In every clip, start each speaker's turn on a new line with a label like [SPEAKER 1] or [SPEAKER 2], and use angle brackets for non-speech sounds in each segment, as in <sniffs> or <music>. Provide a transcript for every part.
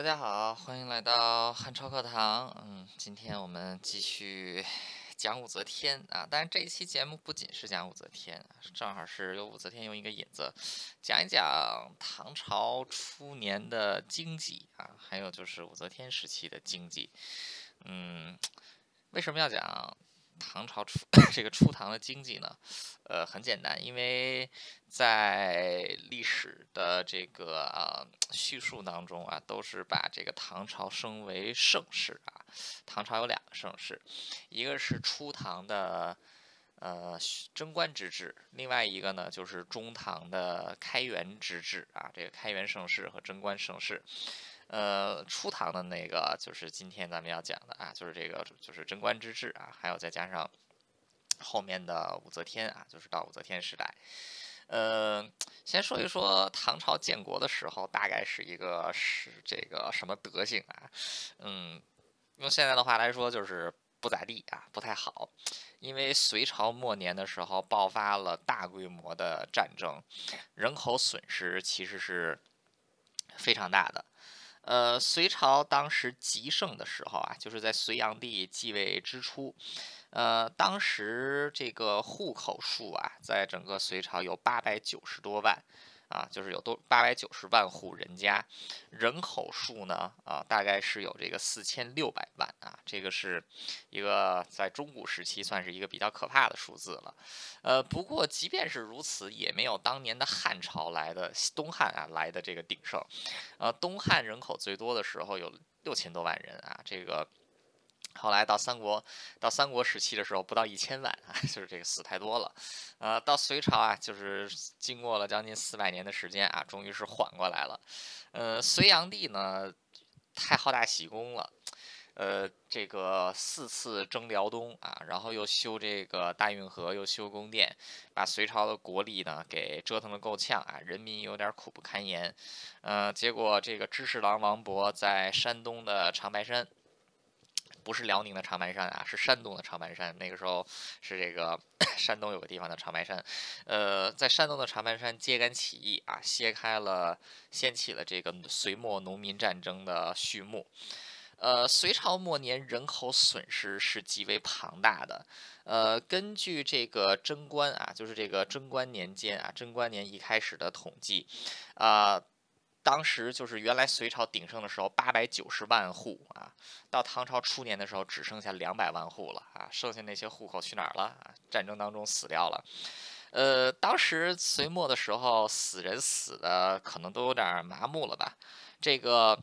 [SPEAKER 1] 大家好，欢迎来到汉朝课堂。嗯，今天我们继续 <laughs> 讲武则天啊。但是这一期节目不仅是讲武则天，正好是由武则天用一个引子讲一讲唐朝初年的经济啊，还有就是武则天时期的经济。嗯，为什么要讲？唐朝初 <coughs> 这个初唐的经济呢，呃，很简单，因为在历史的这个啊叙述当中啊，都是把这个唐朝升为盛世啊。唐朝有两个盛世，一个是初唐的呃贞观之治，另外一个呢就是中唐的开元之治啊。这个开元盛世和贞观盛世。呃，初唐的那个就是今天咱们要讲的啊，就是这个就是贞观之治啊，还有再加上后面的武则天啊，就是到武则天时代。呃，先说一说唐朝建国的时候，大概是一个是这个什么德行啊？嗯，用现在的话来说，就是不咋地啊，不太好。因为隋朝末年的时候爆发了大规模的战争，人口损失其实是非常大的。呃，隋朝当时极盛的时候啊，就是在隋炀帝继位之初，呃，当时这个户口数啊，在整个隋朝有八百九十多万。啊，就是有多八百九十万户人家，人口数呢啊，大概是有这个四千六百万啊，这个是一个在中古时期算是一个比较可怕的数字了。呃，不过即便是如此，也没有当年的汉朝来的东汉啊来的这个鼎盛。呃，东汉人口最多的时候有六千多万人啊，这个。后来到三国，到三国时期的时候，不到一千万啊，<laughs> 就是这个死太多了。呃，到隋朝啊，就是经过了将近四百年的时间啊，终于是缓过来了。呃，隋炀帝呢，太好大喜功了，呃，这个四次征辽东啊，然后又修这个大运河，又修宫殿，把隋朝的国力呢给折腾的够呛啊，人民有点苦不堪言。呃，结果这个知事郎王勃在山东的长白山。不是辽宁的长白山啊，是山东的长白山。那个时候是这个 <coughs> 山东有个地方叫长白山，呃，在山东的长白山揭竿起义啊，掀开了掀起了这个隋末农民战争的序幕。呃，隋朝末年人口损失是极为庞大的。呃，根据这个贞观啊，就是这个贞观年间啊，贞观年一开始的统计啊。当时就是原来隋朝鼎盛的时候，八百九十万户啊，到唐朝初年的时候只剩下两百万户了啊，剩下那些户口去哪儿了？战争当中死掉了。呃，当时隋末的时候，死人死的可能都有点麻木了吧？这个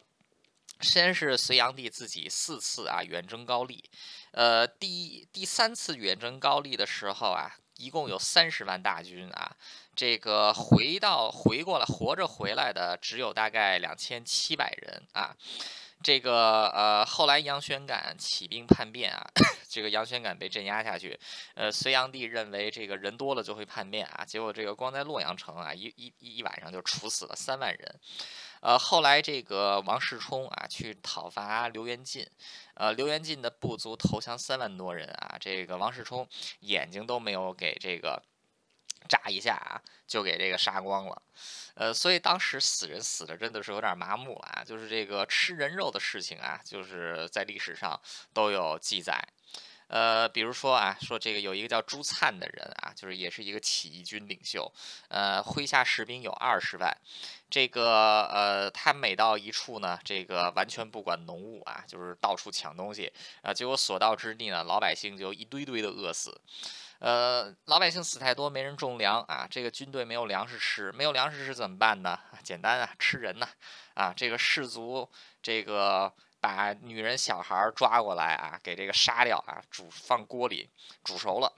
[SPEAKER 1] 先是隋炀帝自己四次啊远征高丽，呃，第第三次远征高丽的时候啊。一共有三十万大军啊，这个回到回过来活着回来的只有大概两千七百人啊，这个呃后来杨玄感起兵叛变啊，<coughs> 这个杨玄感被镇压下去，呃隋炀帝认为这个人多了就会叛变啊，结果这个光在洛阳城啊一一一晚上就处死了三万人。呃，后来这个王世充啊，去讨伐刘元进，呃，刘元进的部族投降三万多人啊，这个王世充眼睛都没有给这个眨一下啊，就给这个杀光了，呃，所以当时死人死的真的是有点麻木了啊，就是这个吃人肉的事情啊，就是在历史上都有记载。呃，比如说啊，说这个有一个叫朱灿的人啊，就是也是一个起义军领袖，呃，麾下士兵有二十万，这个呃，他每到一处呢，这个完全不管农务啊，就是到处抢东西啊，结果所到之地呢，老百姓就一堆堆的饿死，呃，老百姓死太多，没人种粮啊，这个军队没有粮食吃，没有粮食吃怎么办呢？<laughs> 简单啊，吃人呐，啊，这个士族这个。把女人小孩抓过来啊，给这个杀掉啊，煮放锅里煮熟了，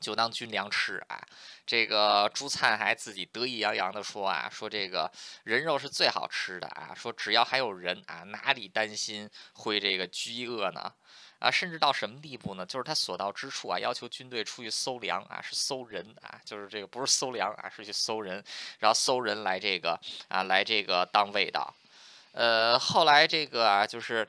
[SPEAKER 1] 就当军粮吃啊。这个朱灿还自己得意洋洋地说啊，说这个人肉是最好吃的啊，说只要还有人啊，哪里担心会这个饥饿呢？啊，甚至到什么地步呢？就是他所到之处啊，要求军队出去搜粮啊，是搜人啊，就是这个不是搜粮啊，是去搜人，然后搜人来这个啊，来这个当味道。呃，后来这个啊，就是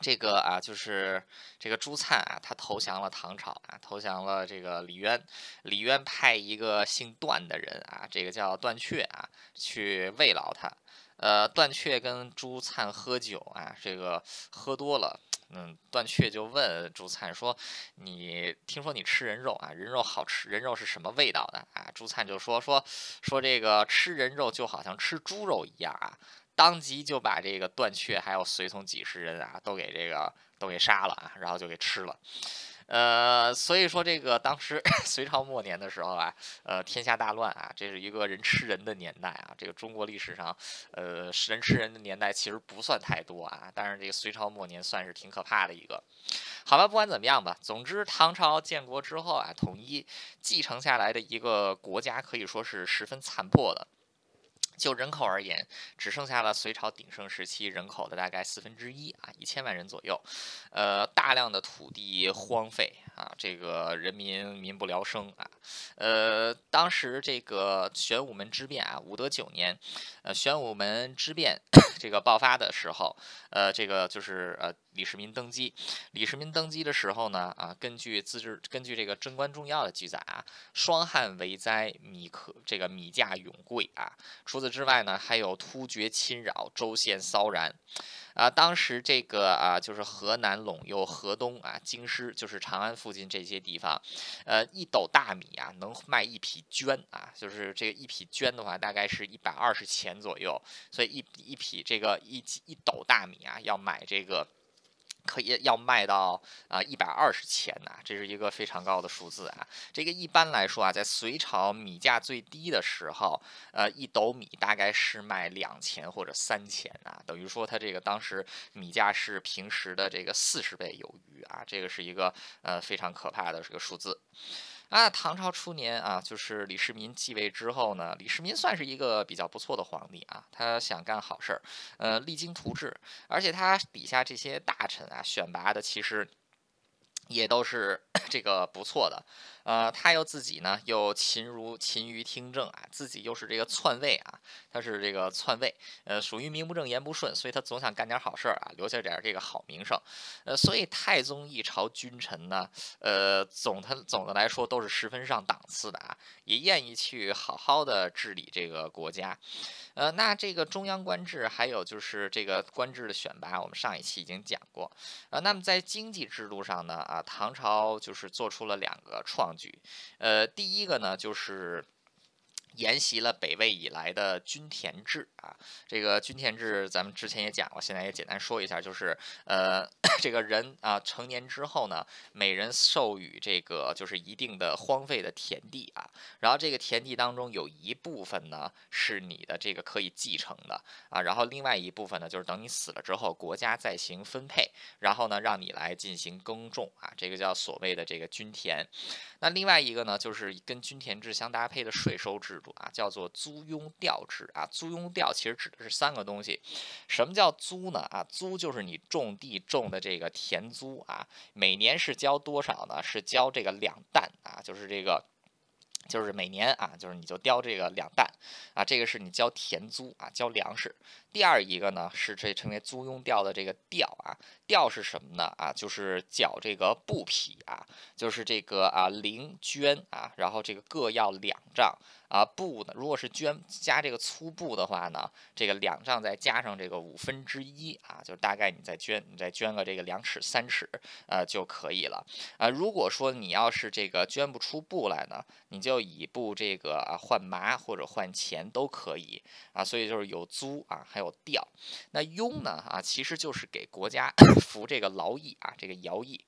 [SPEAKER 1] 这个啊，就是这个朱灿啊，他投降了唐朝啊，投降了这个李渊。李渊派一个姓段的人啊，这个叫段雀啊，去慰劳他。呃，段雀跟朱灿喝酒啊，这个喝多了，嗯，段雀就问朱灿说：“你听说你吃人肉啊？人肉好吃，人肉是什么味道的啊？”朱灿就说：“说说这个吃人肉就好像吃猪肉一样啊。”当即就把这个段雀还有随从几十人啊，都给这个都给杀了啊，然后就给吃了。呃，所以说这个当时 <laughs> 隋朝末年的时候啊，呃，天下大乱啊，这是一个人吃人的年代啊。这个中国历史上，呃，人吃人的年代其实不算太多啊，但是这个隋朝末年算是挺可怕的一个。好吧，不管怎么样吧，总之唐朝建国之后啊，统一继承下来的一个国家可以说是十分残破的。就人口而言，只剩下了隋朝鼎盛时期人口的大概四分之一啊，一千万人左右。呃，大量的土地荒废啊，这个人民民不聊生啊。呃，当时这个玄武门之变啊，武德九年，呃，玄武门之变 <coughs> 这个爆发的时候，呃，这个就是呃。李世民登基，李世民登基的时候呢，啊，根据自治，根据这个《贞观重要》的记载啊，霜旱为灾，米可这个米价永贵啊。除此之外呢，还有突厥侵扰，州县骚然。啊，当时这个啊，就是河南陇右、河东啊、京师，就是长安附近这些地方，呃，一斗大米啊，能卖一匹绢啊，就是这个一匹绢的话，大概是一百二十钱左右，所以一一匹这个一一斗大米啊，要买这个。可以要卖到啊一百二十钱呐，这是一个非常高的数字啊。这个一般来说啊，在隋朝米价最低的时候，呃，一斗米大概是卖两钱或者三钱啊，等于说它这个当时米价是平时的这个四十倍有余啊，这个是一个呃非常可怕的这个数字。啊，唐朝初年啊，就是李世民继位之后呢，李世民算是一个比较不错的皇帝啊，他想干好事儿，呃，励精图治，而且他底下这些大臣啊，选拔的其实也都是 <coughs> 这个不错的。呃，他又自己呢，又勤如勤于听政啊，自己又是这个篡位啊，他是这个篡位，呃，属于名不正言不顺，所以他总想干点好事儿啊，留下点这个好名声，呃，所以太宗一朝君臣呢，呃，总他总的来说都是十分上档次的啊，也愿意去好好的治理这个国家，呃，那这个中央官制还有就是这个官制的选拔，我们上一期已经讲过，啊，那么在经济制度上呢，啊，唐朝就是做出了两个创。呃，第一个呢，就是。沿袭了北魏以来的均田制啊，这个均田制咱们之前也讲过，现在也简单说一下，就是呃，<coughs> 这个人啊成年之后呢，每人授予这个就是一定的荒废的田地啊，然后这个田地当中有一部分呢是你的这个可以继承的啊，然后另外一部分呢就是等你死了之后，国家再行分配，然后呢让你来进行耕种啊，这个叫所谓的这个均田。那另外一个呢，就是跟均田制相搭配的税收制。啊，叫做租庸调制啊。租庸调其实指的是三个东西。什么叫租呢？啊，租就是你种地种的这个田租啊。每年是交多少呢？是交这个两担啊，就是这个，就是每年啊，就是你就交这个两担啊。这个是你交田租啊，交粮食。第二一个呢，是这称为租庸调的这个调啊。调是什么呢？啊，就是缴这个布匹啊，就是这个啊绫绢啊，然后这个各要两丈。啊布呢？如果是绢加这个粗布的话呢，这个两丈再加上这个五分之一啊，就是大概你再捐你再捐个这个两尺三尺呃就可以了啊。如果说你要是这个捐不出布来呢，你就以布这个啊换麻或者换钱都可以啊。所以就是有租啊，还有调。那庸呢啊，其实就是给国家 <coughs> 服这个劳役啊，这个徭役。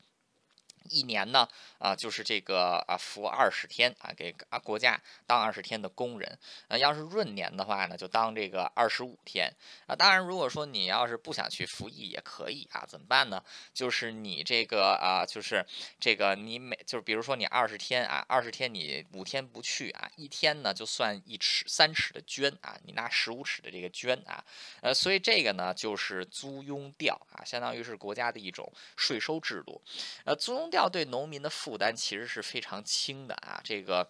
[SPEAKER 1] 一年呢，啊，就是这个啊，服二十天啊，给啊国家当二十天的工人。啊，要是闰年的话呢，就当这个二十五天。啊，当然，如果说你要是不想去服役也可以啊，怎么办呢？就是你这个啊，就是这个你每就是比如说你二十天啊，二十天你五天不去啊，一天呢就算一尺三尺的绢啊，你拿十五尺的这个绢啊，呃，所以这个呢就是租庸调啊，相当于是国家的一种税收制度。呃，租庸调。要对农民的负担其实是非常轻的啊，这个。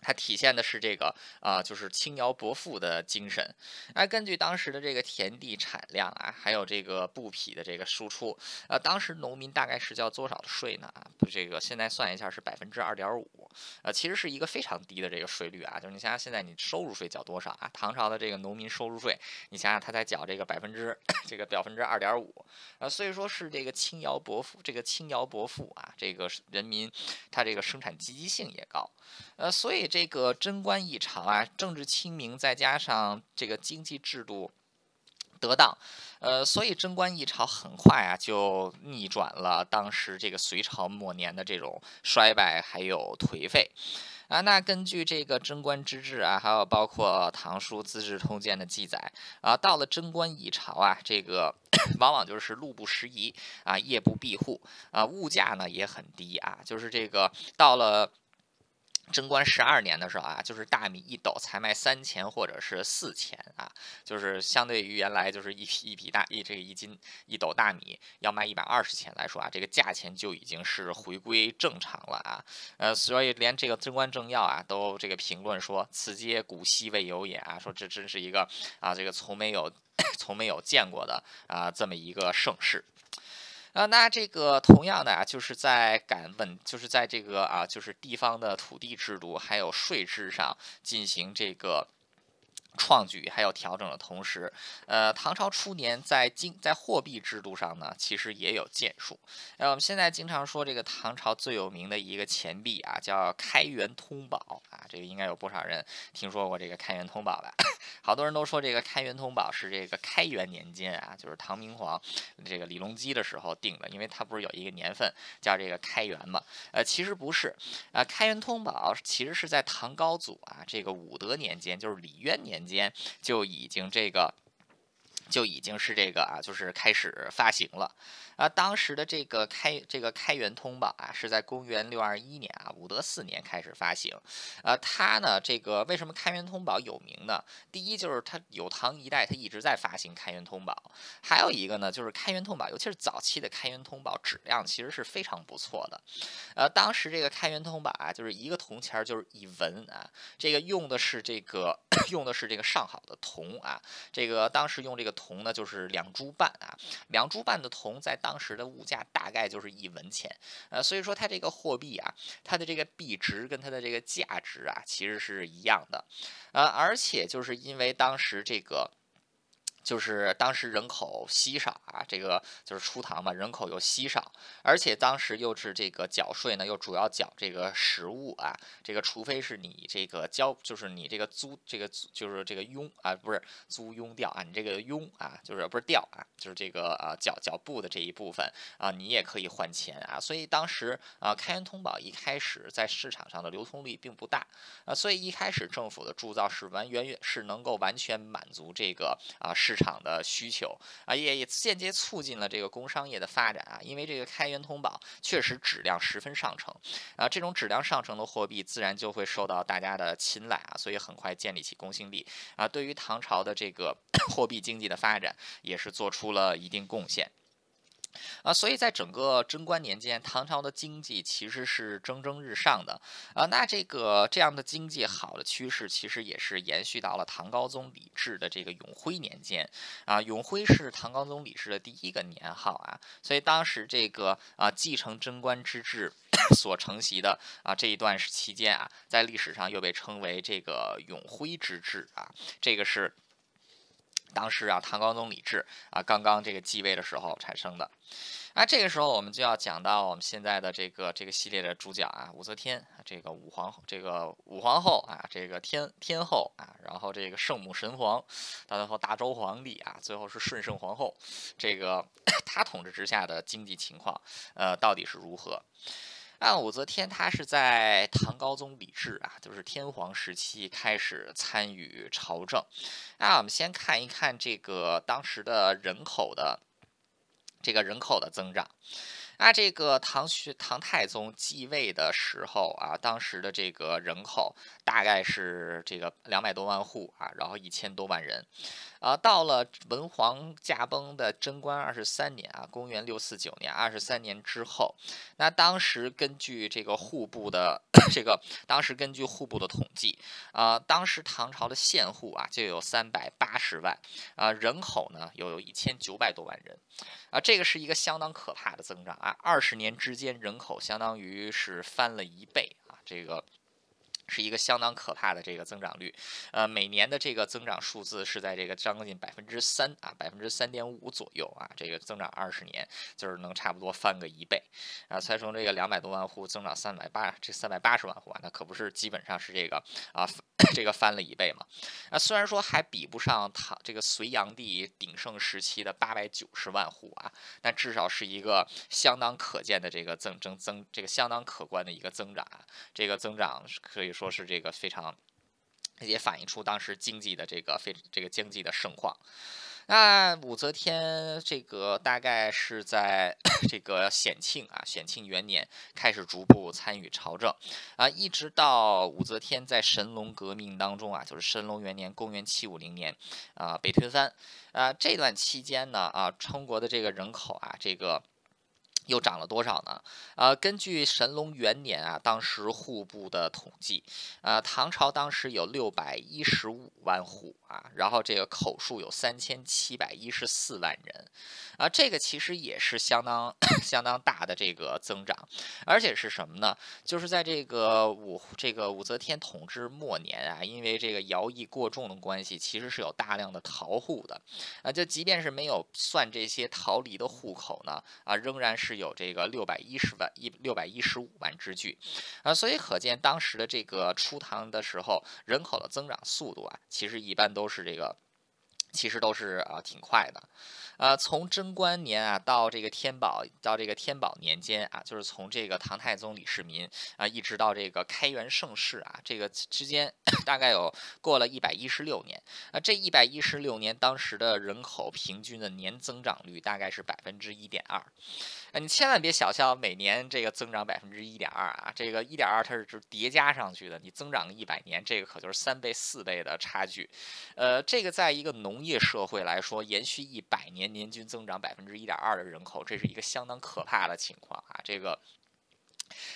[SPEAKER 1] 它体现的是这个啊，就是轻徭薄赋的精神。那根据当时的这个田地产量啊，还有这个布匹的这个输出，呃，当时农民大概是交多少的税呢？啊，这个现在算一下是百分之二点五，呃，其实是一个非常低的这个税率啊。就是你想想现在你收入税缴多少啊？唐朝的这个农民收入税，你想想他才缴这个百分之 <clears throat> 这个百分之二点五，啊，所以说是这个轻徭薄赋，这个轻徭薄赋啊，这个人民他这个生产积极性也高，呃，所以。这个贞观异常啊，政治清明，再加上这个经济制度得当，呃，所以贞观异朝很快啊就逆转了当时这个隋朝末年的这种衰败还有颓废啊。那根据这个贞观之治啊，还有包括《唐书》《资治通鉴》的记载啊，到了贞观一朝啊，这个 <coughs> 往往就是路不拾遗啊，夜不闭户啊，物价呢也很低啊，就是这个到了。贞观十二年的时候啊，就是大米一斗才卖三钱或者是四钱啊，就是相对于原来就是一匹一匹大一这个一斤一斗大米要卖一百二十钱来说啊，这个价钱就已经是回归正常了啊。呃，所以连这个贞观政要啊都这个评论说，此皆古稀未有也啊，说这真是一个啊这个从没有 <coughs> 从没有见过的啊这么一个盛世。啊，那这个同样的啊，就是在敢问，就是在这个啊，就是地方的土地制度还有税制上进行这个。创举还有调整的同时，呃，唐朝初年在经在货币制度上呢，其实也有建树。呃，我们现在经常说这个唐朝最有名的一个钱币啊，叫开元通宝啊，这个应该有不少人听说过这个开元通宝吧？<laughs> 好多人都说这个开元通宝是这个开元年间啊，就是唐明皇这个李隆基的时候定的，因为它不是有一个年份叫这个开元嘛？呃，其实不是，啊，开元通宝其实是在唐高祖啊这个武德年间，就是李渊年。间就已经这个。就已经是这个啊，就是开始发行了啊。当时的这个开这个开元通宝啊，是在公元六二一年啊，武德四年开始发行。呃，它呢，这个为什么开元通宝有名呢？第一就是它有唐一代，它一直在发行开元通宝。还有一个呢，就是开元通宝，尤其是早期的开元通宝，质量其实是非常不错的。呃，当时这个开元通宝啊，就是一个铜钱就是一文啊，这个用的是这个 <coughs> 用的是这个上好的铜啊，这个当时用这个。铜呢，就是两铢半啊，两铢半的铜在当时的物价大概就是一文钱，呃，所以说它这个货币啊，它的这个币值跟它的这个价值啊，其实是一样的，呃，而且就是因为当时这个。就是当时人口稀少啊，这个就是初唐嘛，人口又稀少，而且当时又是这个缴税呢，又主要缴这个实物啊，这个除非是你这个交，就是你这个租这个就是这个佣啊，不是租佣调啊，你这个佣啊，就是不是调啊，就是这个啊缴缴布的这一部分啊，你也可以换钱啊，所以当时啊开元通宝一开始在市场上的流通率并不大啊，所以一开始政府的铸造是完远远是能够完全满足这个啊市。市场的需求啊，也也间接促进了这个工商业的发展啊，因为这个开元通宝确实质量十分上乘啊，这种质量上乘的货币自然就会受到大家的青睐啊，所以很快建立起公信力啊，对于唐朝的这个 <coughs> 货币经济的发展也是做出了一定贡献。啊，所以在整个贞观年间，唐朝的经济其实是蒸蒸日上的啊。那这个这样的经济好的趋势，其实也是延续到了唐高宗李治的这个永徽年间啊。永徽是唐高宗李治的第一个年号啊，所以当时这个啊继承贞观之治所承袭的啊这一段期间啊，在历史上又被称为这个永徽之治啊，这个是。当时啊，唐高宗李治啊，刚刚这个继位的时候产生的。啊，这个时候我们就要讲到我们现在的这个这个系列的主角啊，武则天，这个武皇，这个武皇后啊，这个天天后啊，然后这个圣母神皇，到最后大周皇帝啊，最后是顺圣皇后，这个 <coughs> 他统治之下的经济情况，呃，到底是如何？按武则天，她是在唐高宗李治啊，就是天皇时期开始参与朝政。那我们先看一看这个当时的人口的这个人口的增长。那这个唐玄唐太宗继位的时候啊，当时的这个人口大概是这个两百多万户啊，然后一千多万人。啊，到了文皇驾崩的贞观二十三年啊，公元六四九年，二十三年之后，那当时根据这个户部的这个，当时根据户部的统计啊，当时唐朝的县户啊就有三百八十万啊，人口呢又有一千九百多万人啊，这个是一个相当可怕的增长啊，啊二十年之间人口相当于是翻了一倍啊，这个。是一个相当可怕的这个增长率，呃，每年的这个增长数字是在这个将近百分之三啊，百分之三点五左右啊，这个增长二十年就是能差不多翻个一倍啊，才从这个两百多万户增长三百八，这三百八十万户啊，那可不是基本上是这个啊，<coughs> 这个翻了一倍嘛。啊，虽然说还比不上唐这个隋炀帝鼎盛时期的八百九十万户啊，但至少是一个相当可见的这个增增增，这个相当可观的一个增长啊，这个增长是可以。说是这个非常，也反映出当时经济的这个非这个经济的盛况。那武则天这个大概是在 <coughs> 这个显庆啊，显庆元年开始逐步参与朝政啊，一直到武则天在神龙革命当中啊，就是神龙元年，公元七五零年啊，被推翻啊，这段期间呢啊，中国的这个人口啊，这个。又涨了多少呢？呃，根据神龙元年啊，当时户部的统计，呃，唐朝当时有六百一十五万户啊，然后这个口数有三千七百一十四万人，啊，这个其实也是相当 <clears throat> 相当大的这个增长，而且是什么呢？就是在这个武这个武则天统治末年啊，因为这个徭役过重的关系，其实是有大量的逃户的，啊，就即便是没有算这些逃离的户口呢，啊，仍然是。有这个六百一十万一六百一十五万之巨，啊，所以可见当时的这个初唐的时候，人口的增长速度啊，其实一般都是这个，其实都是啊挺快的。呃，从贞观年啊到这个天宝到这个天宝年间啊，就是从这个唐太宗李世民啊，一直到这个开元盛世啊，这个之间 <coughs> 大概有过了一百一十六年啊。这一百一十六年，当时的人口平均的年增长率大概是百分之一点二。啊，你千万别小瞧每年这个增长百分之一点二啊，这个一点二它是是叠加上去的，你增长一百年，这个可就是三倍四倍的差距。呃，这个在一个农业社会来说，延续一百年。年均增长百分之一点二的人口，这是一个相当可怕的情况啊！这个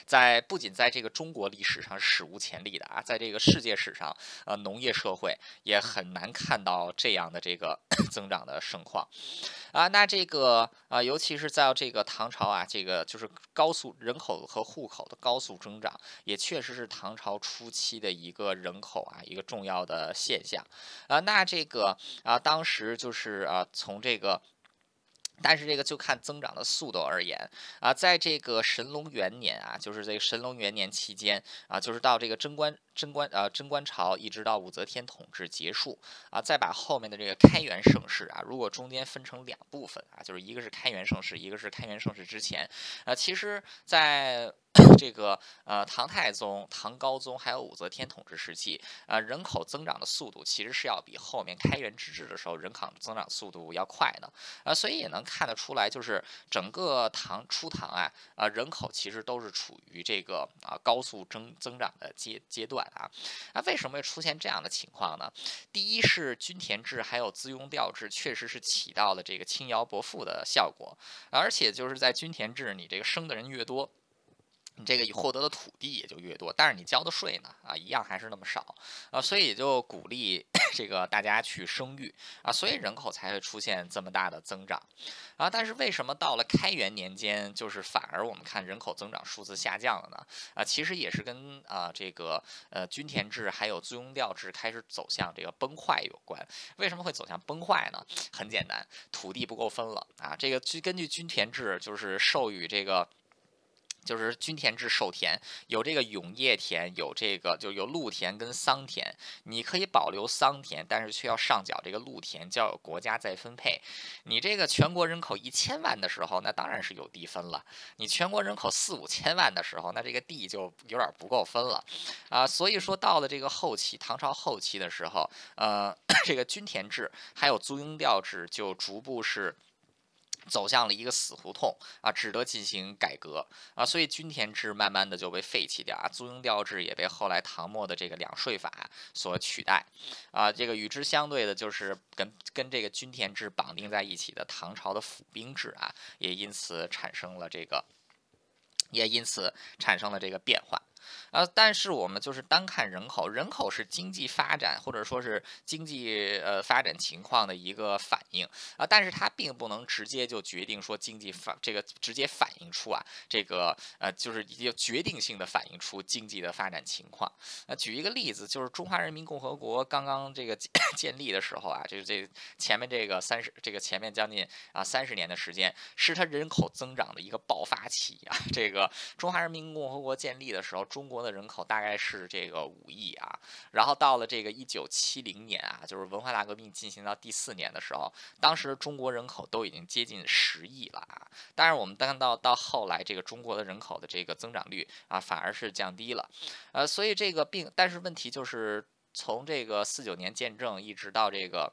[SPEAKER 1] 在不仅在这个中国历史上史无前例的啊，在这个世界史上，呃，农业社会也很难看到这样的这个 <clears throat> 增长的盛况啊。那这个啊，尤其是在这个唐朝啊，这个就是高速人口和户口的高速增长，也确实是唐朝初期的一个人口啊一个重要的现象啊。那这个啊，当时就是啊，从这个。但是这个就看增长的速度而言啊，在这个神龙元年啊，就是这个神龙元年期间啊，就是到这个贞观贞观呃贞观朝一直到武则天统治结束啊，再把后面的这个开元盛世啊，如果中间分成两部分啊，就是一个是开元盛世，一个是开元盛世之前啊，其实在。这个呃，唐太宗、唐高宗还有武则天统治时期，呃，人口增长的速度其实是要比后面开元之治的时候人口增长速度要快的，啊，所以也能看得出来，就是整个唐初唐啊，啊，人口其实都是处于这个啊高速增增长的阶阶段啊，那为什么会出现这样的情况呢？第一是均田制还有资庸调制确实是起到了这个轻徭薄赋的效果，而且就是在均田制，你这个生的人越多。你这个获得的土地也就越多，但是你交的税呢，啊，一样还是那么少，啊，所以也就鼓励 <sniffs> 这个大家去生育，啊，所以人口才会出现这么大的增长，啊，但是为什么到了开元年间，就是反而我们看人口增长数字下降了呢？啊，其实也是跟啊这个呃均田制还有租庸调制开始走向这个崩坏有关。为什么会走向崩坏呢？很简单，土地不够分了啊，这个据根据均田制就是授予这个。就是均田制授田，有这个永业田，有这个就有陆田跟桑田。你可以保留桑田，但是却要上缴这个陆田，交由国家再分配。你这个全国人口一千万的时候，那当然是有地分了。你全国人口四五千万的时候，那这个地就有点不够分了啊。所以说到了这个后期，唐朝后期的时候，呃，<coughs> 这个均田制还有租庸调制就逐步是。走向了一个死胡同啊，只得进行改革啊，所以均田制慢慢的就被废弃掉啊，租庸调制也被后来唐末的这个两税法所取代啊，这个与之相对的就是跟跟这个均田制绑定在一起的唐朝的府兵制啊，也因此产生了这个，也因此产生了这个变化。啊，但是我们就是单看人口，人口是经济发展或者说是经济呃发展情况的一个反应啊，但是它并不能直接就决定说经济反这个直接反映出啊这个呃就是有决定性的反映出经济的发展情况。那举一个例子，就是中华人民共和国刚刚这个 <coughs> 建立的时候啊，就是这前面这个三十这个前面将近啊三十年的时间，是它人口增长的一个爆发期啊。<laughs> 这个中华人民共和国建立的时候，中国的人口大概是这个五亿啊，然后到了这个一九七零年啊，就是文化大革命进行到第四年的时候，当时中国人口都已经接近十亿了啊。但是我们看到到后来，这个中国的人口的这个增长率啊，反而是降低了，呃，所以这个并但是问题就是从这个四九年建政一直到这个。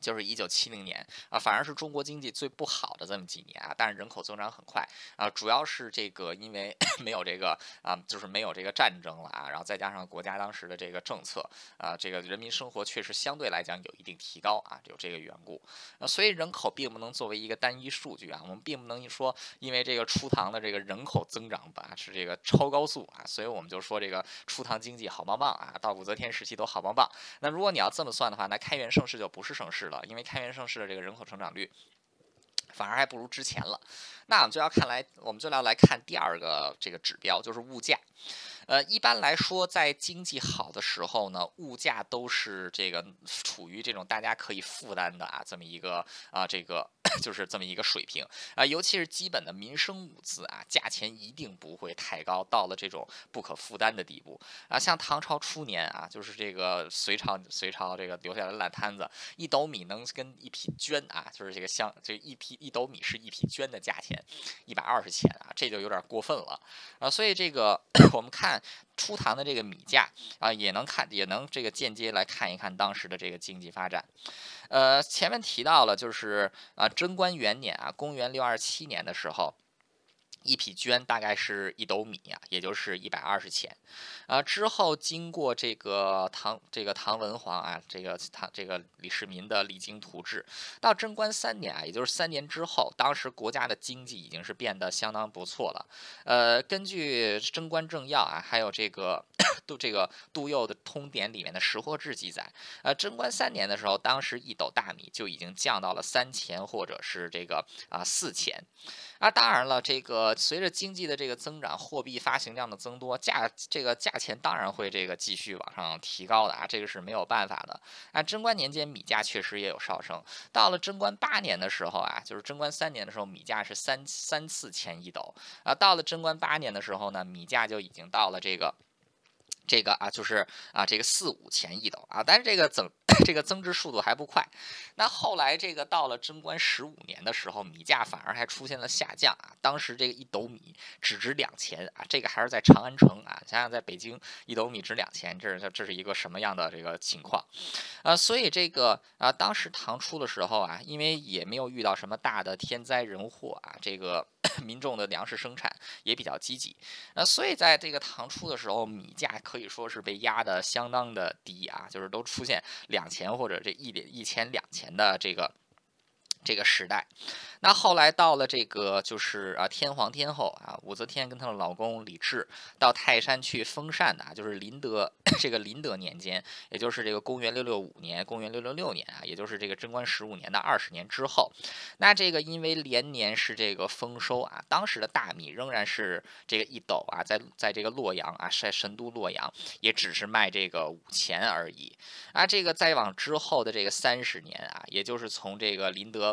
[SPEAKER 1] 就是一九七零年啊，反而是中国经济最不好的这么几年啊，但是人口增长很快啊，主要是这个因为 <clears throat> 没有这个啊，就是没有这个战争了啊，然后再加上国家当时的这个政策啊，这个人民生活确实相对来讲有一定提高啊，有这个缘故啊，所以人口并不能作为一个单一数据啊，我们并不能说因为这个初唐的这个人口增长吧是这个超高速啊，所以我们就说这个初唐经济好棒棒啊，到武则天时期都好棒棒。那如果你要这么算的话，那开元盛世就不是盛世。了，因为开元盛世的这个人口成长率反而还不如之前了，那我们就要看来，我们就要来看第二个这个指标，就是物价。呃，一般来说，在经济好的时候呢，物价都是这个处于这种大家可以负担的啊，这么一个啊，这个 <coughs> 就是这么一个水平啊。尤其是基本的民生物资啊，价钱一定不会太高，到了这种不可负担的地步啊。像唐朝初年啊，就是这个隋朝隋朝这个留下来的烂摊子，一斗米能跟一匹绢啊，就是这个相，这一匹一斗米是一匹绢的价钱，一百二十钱啊，这就有点过分了啊。所以这个 <coughs> 我们看。初唐的这个米价啊，也能看，也能这个间接来看一看当时的这个经济发展。呃，前面提到了，就是啊，贞观元年啊，公元六二七年的时候。一匹绢大概是一斗米啊，也就是一百二十钱，啊，之后经过这个唐这个唐文皇啊，这个唐这个李世民的励精图治，到贞观三年啊，也就是三年之后，当时国家的经济已经是变得相当不错了。呃，根据《贞观政要》啊，还有这个杜这个杜佑的通典里面的《识货志》记载，呃，贞观三年的时候，当时一斗大米就已经降到了三钱或者是这个啊四钱。啊，当然了，这个随着经济的这个增长，货币发行量的增多，价这个价钱当然会这个继续往上提高的啊，这个是没有办法的。啊，贞观年间米价确实也有上升，到了贞观八年的时候啊，就是贞观三年的时候，米价是三三四千一斗啊，到了贞观八年的时候呢，米价就已经到了这个。这个啊，就是啊，这个四五钱一斗啊，但是这个增 <coughs> 这个增值速度还不快。那后来这个到了贞观十五年的时候，米价反而还出现了下降啊。当时这个一斗米只值两钱啊，这个还是在长安城啊。想想在北京一斗米值两钱，这是这是一个什么样的这个情况？啊，所以这个啊，当时唐初的时候啊，因为也没有遇到什么大的天灾人祸啊，这个 <laughs> 民众的粮食生产也比较积极。那所以在这个唐初的时候，米价可以。说是被压得相当的低啊，就是都出现两钱或者这一点一千两钱的这个。这个时代，那后来到了这个就是啊天皇天后啊武则天跟她的老公李治到泰山去封禅的啊，就是麟德 <coughs> 这个麟德年间，也就是这个公元六六五年、公元六六六年啊，也就是这个贞观十五年的二十年之后，那这个因为连年是这个丰收啊，当时的大米仍然是这个一斗啊，在在这个洛阳啊，在神都洛阳也只是卖这个五钱而已啊，这个再往之后的这个三十年啊，也就是从这个麟德。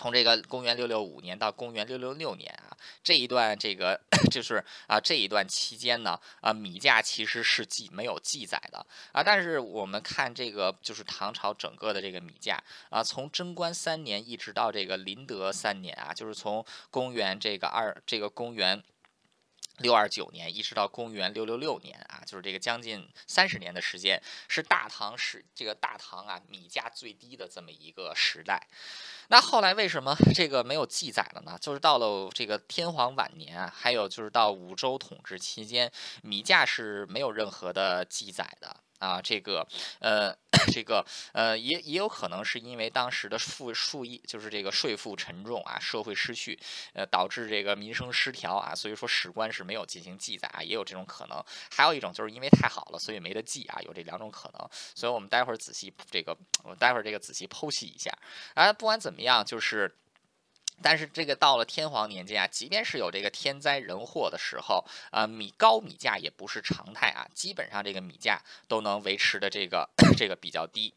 [SPEAKER 1] 从这个公元六六五年到公元六六六年啊，这一段这个 <clears throat> 就是啊这一段期间呢啊米价其实是记没有记载的啊，但是我们看这个就是唐朝整个的这个米价啊，从贞观三年一直到这个麟德三年啊，就是从公元这个二这个公元。六二九年一直到公元六六六年啊，就是这个将近三十年的时间，是大唐是这个大唐啊米价最低的这么一个时代。那后来为什么这个没有记载了呢？就是到了这个天皇晚年啊，还有就是到武周统治期间，米价是没有任何的记载的。啊，这个，呃，这个，呃，也也有可能是因为当时的赋赋役，就是这个税负沉重啊，社会失序，呃，导致这个民生失调啊，所以说史官是没有进行记载啊，也有这种可能。还有一种就是因为太好了，所以没得记啊，有这两种可能。所以我们待会儿仔细这个，我待会儿这个仔细剖析一下。啊，不管怎么样，就是。但是这个到了天皇年间啊，即便是有这个天灾人祸的时候，啊，米高米价也不是常态啊，基本上这个米价都能维持的这个 <coughs> 这个比较低。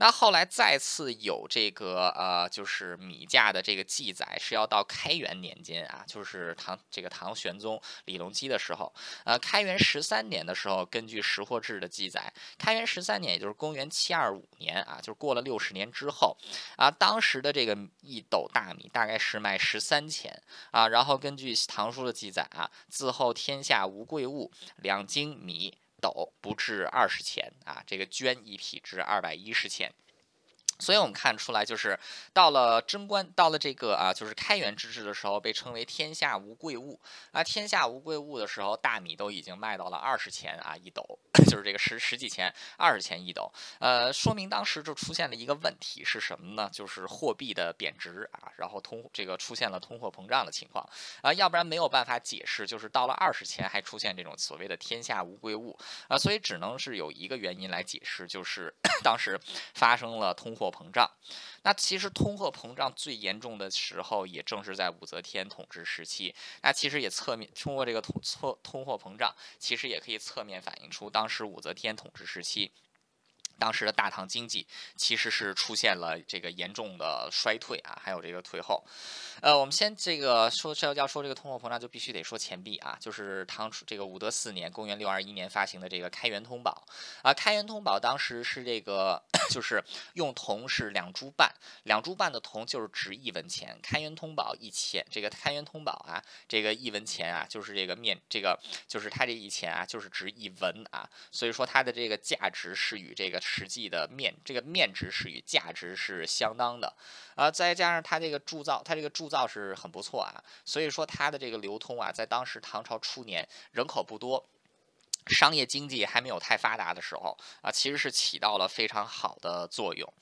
[SPEAKER 1] 那后来再次有这个呃，就是米价的这个记载，是要到开元年间啊，就是唐这个唐玄宗李隆基的时候，呃，开元十三年的时候，根据《识货志》的记载，开元十三年，也就是公元七二五年啊，就是过了六十年之后啊，当时的这个一斗大米大概是卖十三钱啊，然后根据唐书的记载啊，自后天下无贵物，两斤米。斗不至二十钱啊，这个绢一匹值二百一十钱。所以我们看出来，就是到了贞观，到了这个啊，就是开元之治的时候，被称为天下无贵物啊。天下无贵物的时候，大米都已经卖到了二十钱啊一斗，<laughs> 就是这个十十几钱，二十钱一斗。呃，说明当时就出现了一个问题是什么呢？就是货币的贬值啊，然后通这个出现了通货膨胀的情况啊，要不然没有办法解释，就是到了二十钱还出现这种所谓的天下无贵物啊，所以只能是有一个原因来解释，就是 <coughs> 当时发生了通货。膨胀，那其实通货膨胀最严重的时候，也正是在武则天统治时期。那其实也侧面通过这个通通通货膨胀，其实也可以侧面反映出当时武则天统治时期。当时的大唐经济其实是出现了这个严重的衰退啊，还有这个退后。呃，我们先这个说要要说这个通货膨胀，就必须得说钱币啊，就是唐初这个武德四年（公元六二一年）发行的这个开元通宝啊。开元通宝当时是这个 <coughs> 就是用铜是两铢半，两铢半的铜就是值一文钱。开元通宝一钱，这个开元通宝啊，这个一文钱啊，就是这个面这个就是它这一钱啊，就是值一文啊，所以说它的这个价值是与这个。实际的面这个面值是与价值是相当的，啊，再加上它这个铸造，它这个铸造是很不错啊，所以说它的这个流通啊，在当时唐朝初年人口不多，商业经济还没有太发达的时候啊，其实是起到了非常好的作用。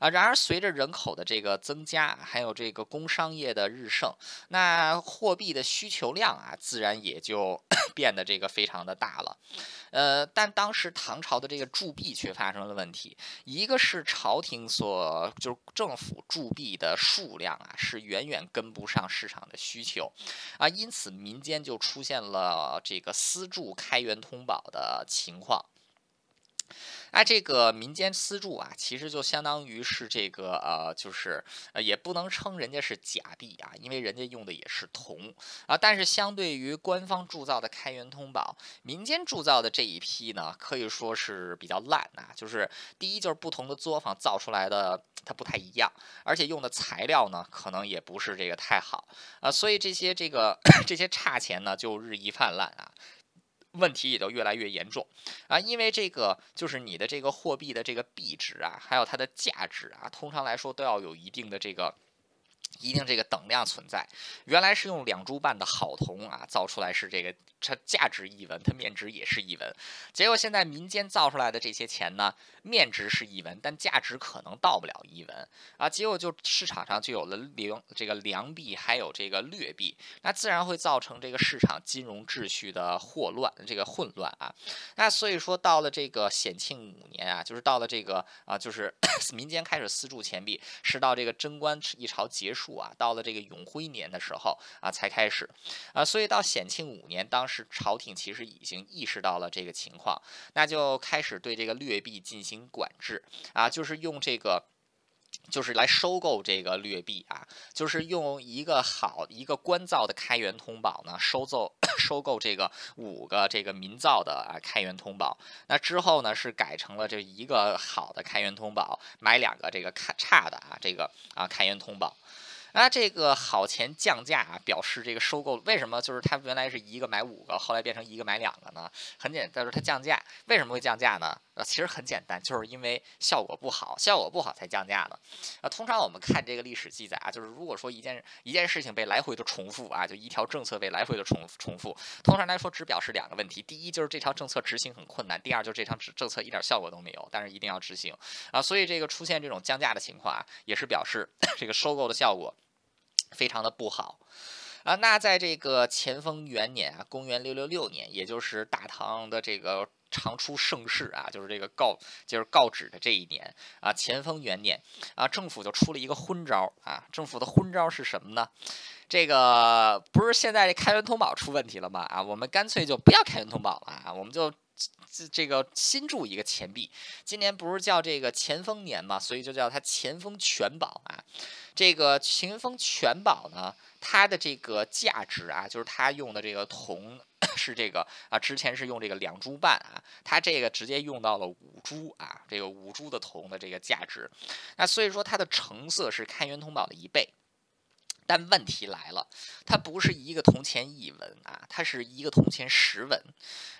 [SPEAKER 1] 啊，然而随着人口的这个增加，还有这个工商业的日盛，那货币的需求量啊，自然也就 <coughs> 变得这个非常的大了。呃，但当时唐朝的这个铸币却发生了问题，一个是朝廷所就是政府铸币的数量啊，是远远跟不上市场的需求啊，因此民间就出现了这个私铸开元通通宝的情况。那这个民间私铸啊，其实就相当于是这个呃，就是呃，也不能称人家是假币啊，因为人家用的也是铜啊。但是相对于官方铸造的开元通宝，民间铸造的这一批呢，可以说是比较烂啊。就是第一，就是不同的作坊造出来的它不太一样，而且用的材料呢，可能也不是这个太好啊。所以这些这个 <coughs> 这些差钱呢，就日益泛滥啊。问题也就越来越严重啊，因为这个就是你的这个货币的这个币值啊，还有它的价值啊，通常来说都要有一定的这个。一定这个等量存在，原来是用两铢半的好铜啊造出来是这个它价值一文，它面值也是一文。结果现在民间造出来的这些钱呢，面值是一文，但价值可能到不了一文啊。结果就市场上就有了良这个良币，还有这个劣币，那自然会造成这个市场金融秩序的霍乱，这个混乱啊。那所以说到了这个显庆五年啊，就是到了这个啊，就是 <coughs> 民间开始私铸钱币，是到这个贞观一朝结束。啊，到了这个永徽年的时候啊，才开始啊，所以到显庆五年，当时朝廷其实已经意识到了这个情况，那就开始对这个劣币进行管制啊，就是用这个。就是来收购这个劣币啊，就是用一个好一个官造的开元通宝呢，收购 <coughs> 收购这个五个这个民造的啊开元通宝。那之后呢，是改成了这一个好的开元通宝，买两个这个差差的啊这个啊开元通宝。那这个好钱降价啊，表示这个收购为什么就是它原来是一个买五个，后来变成一个买两个呢？很简单，就是它降价，为什么会降价呢？呃，其实很简单，就是因为效果不好，效果不好才降价的。啊，通常我们看这个历史记载啊，就是如果说一件一件事情被来回的重复啊，就一条政策被来回的重重复，通常来说只表示两个问题：第一就是这条政策执行很困难；第二就是这条政策一点效果都没有，但是一定要执行啊。所以这个出现这种降价的情况啊，也是表示 <coughs> 这个收购的效果非常的不好。啊，那在这个乾封元年啊，公元六六六年，也就是大唐的这个。常出盛世啊，就是这个告，就是告纸的这一年啊，乾封元年啊，政府就出了一个昏招啊。政府的昏招是什么呢？这个不是现在这开源通宝出问题了吗？啊，我们干脆就不要开源通宝了啊，我们就这这个新铸一个钱币。今年不是叫这个乾封年嘛，所以就叫它乾封全宝啊。这个乾封全宝呢，它的这个价值啊，就是它用的这个铜。是这个啊，之前是用这个两铢半啊，它这个直接用到了五铢啊，这个五铢的铜的这个价值，那所以说它的成色是开元通宝的一倍。但问题来了，它不是一个铜钱一文啊，它是一个铜钱十文，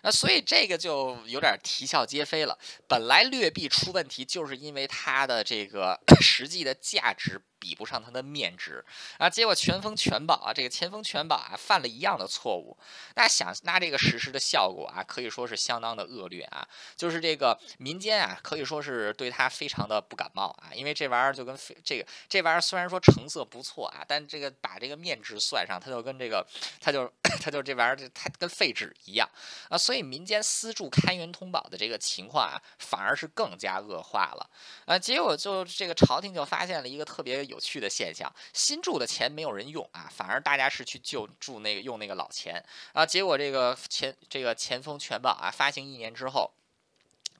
[SPEAKER 1] 那所以这个就有点啼笑皆非了。本来劣币出问题，就是因为它的这个 <coughs> 实际的价值。比不上它的面值啊！结果全封全保啊，这个前封全保啊，犯了一样的错误。那想那这个实施的效果啊，可以说是相当的恶劣啊。就是这个民间啊，可以说是对它非常的不感冒啊，因为这玩意儿就跟废这个这玩意儿虽然说成色不错啊，但这个把这个面值算上，它就跟这个它就它就这玩意儿它跟废纸一样啊。所以民间私铸开元通宝的这个情况啊，反而是更加恶化了啊。结果就这个朝廷就发现了一个特别有。有趣的现象，新铸的钱没有人用啊，反而大家是去旧铸那个用那个老钱。啊，结果这个钱这个钱封全宝啊，发行一年之后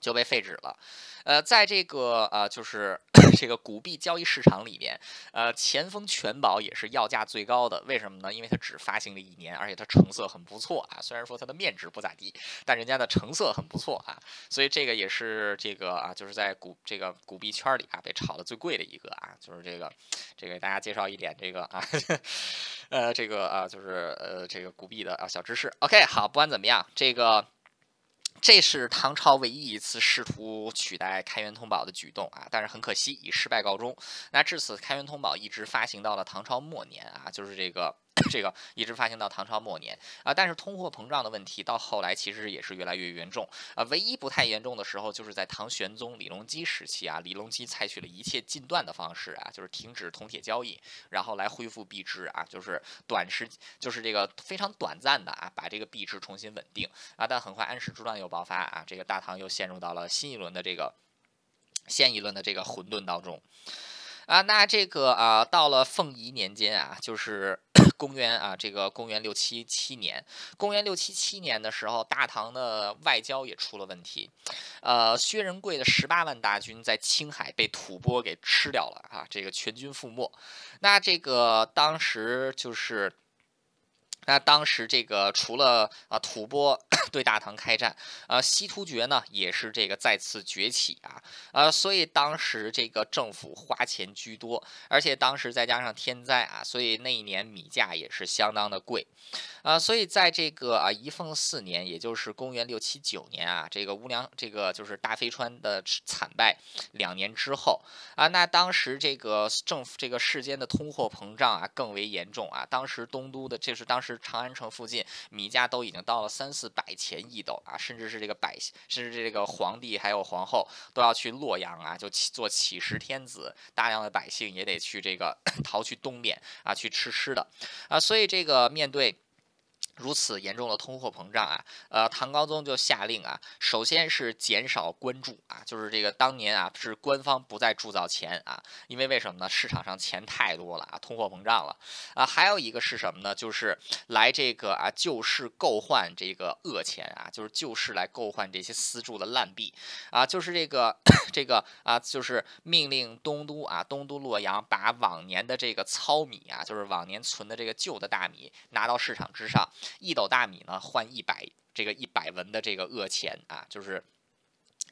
[SPEAKER 1] 就被废止了。呃，在这个呃，就是 <coughs> 这个古币交易市场里面，呃，前锋全宝也是要价最高的。为什么呢？因为它只发行了一年，而且它成色很不错啊。虽然说它的面值不咋地，但人家的成色很不错啊。所以这个也是这个啊，就是在古这个古币圈里啊，被炒的最贵的一个啊，就是这个，这个给大家介绍一点这个啊，呃，这个啊，就是呃，这个古币的啊小知识。OK，好，不管怎么样，这个。这是唐朝唯一一次试图取代开元通宝的举动啊，但是很可惜以失败告终。那至此，开元通宝一直发行到了唐朝末年啊，就是这个。这个一直发行到唐朝末年啊，但是通货膨胀的问题到后来其实也是越来越严重啊。唯一不太严重的时候，就是在唐玄宗李隆基时期啊，李隆基采取了一切禁断的方式啊，就是停止铜铁交易，然后来恢复币制啊，就是短时就是这个非常短暂的啊，把这个币制重新稳定啊。但很快安史之乱又爆发啊，这个大唐又陷入到了新一轮的这个新一轮的这个混沌当中。啊，那这个啊，到了凤仪年间啊，就是 <coughs> 公元啊，这个公元六七七年，公元六七七年的时候，大唐的外交也出了问题，呃，薛仁贵的十八万大军在青海被吐蕃给吃掉了啊，这个全军覆没。那这个当时就是。那当时这个除了啊吐蕃 <coughs> 对大唐开战，啊西突厥呢也是这个再次崛起啊，啊所以当时这个政府花钱居多，而且当时再加上天灾啊，所以那一年米价也是相当的贵，啊所以在这个啊一凤四年，也就是公元六七九年啊，这个乌梁这个就是大飞川的惨败两年之后啊，那当时这个政府这个世间的通货膨胀啊更为严重啊，当时东都的这是当时。长安城附近米价都已经到了三四百钱一斗啊，甚至是这个百，甚至这个皇帝还有皇后都要去洛阳啊，就做乞食天子，大量的百姓也得去这个 <coughs> 逃去东边啊，去吃吃的啊，所以这个面对。如此严重的通货膨胀啊，呃，唐高宗就下令啊，首先是减少官铸啊，就是这个当年啊是官方不再铸造钱啊，因为为什么呢？市场上钱太多了啊，通货膨胀了啊。还有一个是什么呢？就是来这个啊救市购换这个恶钱啊，就是救市来购换这些私铸的烂币啊，就是这个 <coughs> 这个啊，就是命令东都啊东都洛阳把往年的这个糙米啊，就是往年存的这个旧的大米拿到市场之上。一斗大米呢，换一百这个一百文的这个恶钱啊，就是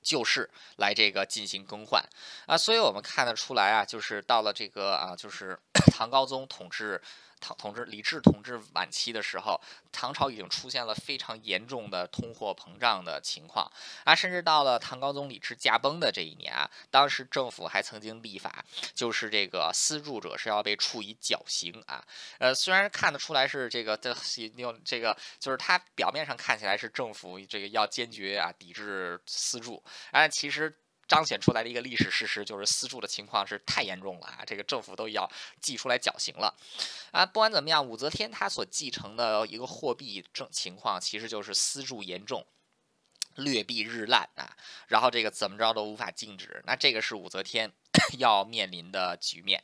[SPEAKER 1] 就是来这个进行更换啊，所以我们看得出来啊，就是到了这个啊，就是 <coughs> 唐高宗统治。唐统治李治统治晚期的时候，唐朝已经出现了非常严重的通货膨胀的情况啊，甚至到了唐高宗李治驾崩的这一年啊，当时政府还曾经立法，就是这个私铸者是要被处以绞刑啊。呃，虽然看得出来是这个的用这个，就是它表面上看起来是政府这个要坚决啊抵制私铸，但其实。彰显出来的一个历史事实就是私铸的情况是太严重了啊！这个政府都要祭出来绞刑了啊！不管怎么样，武则天她所继承的一个货币政情况，其实就是私铸严重，劣币日烂啊！然后这个怎么着都无法禁止，那这个是武则天 <coughs> 要面临的局面。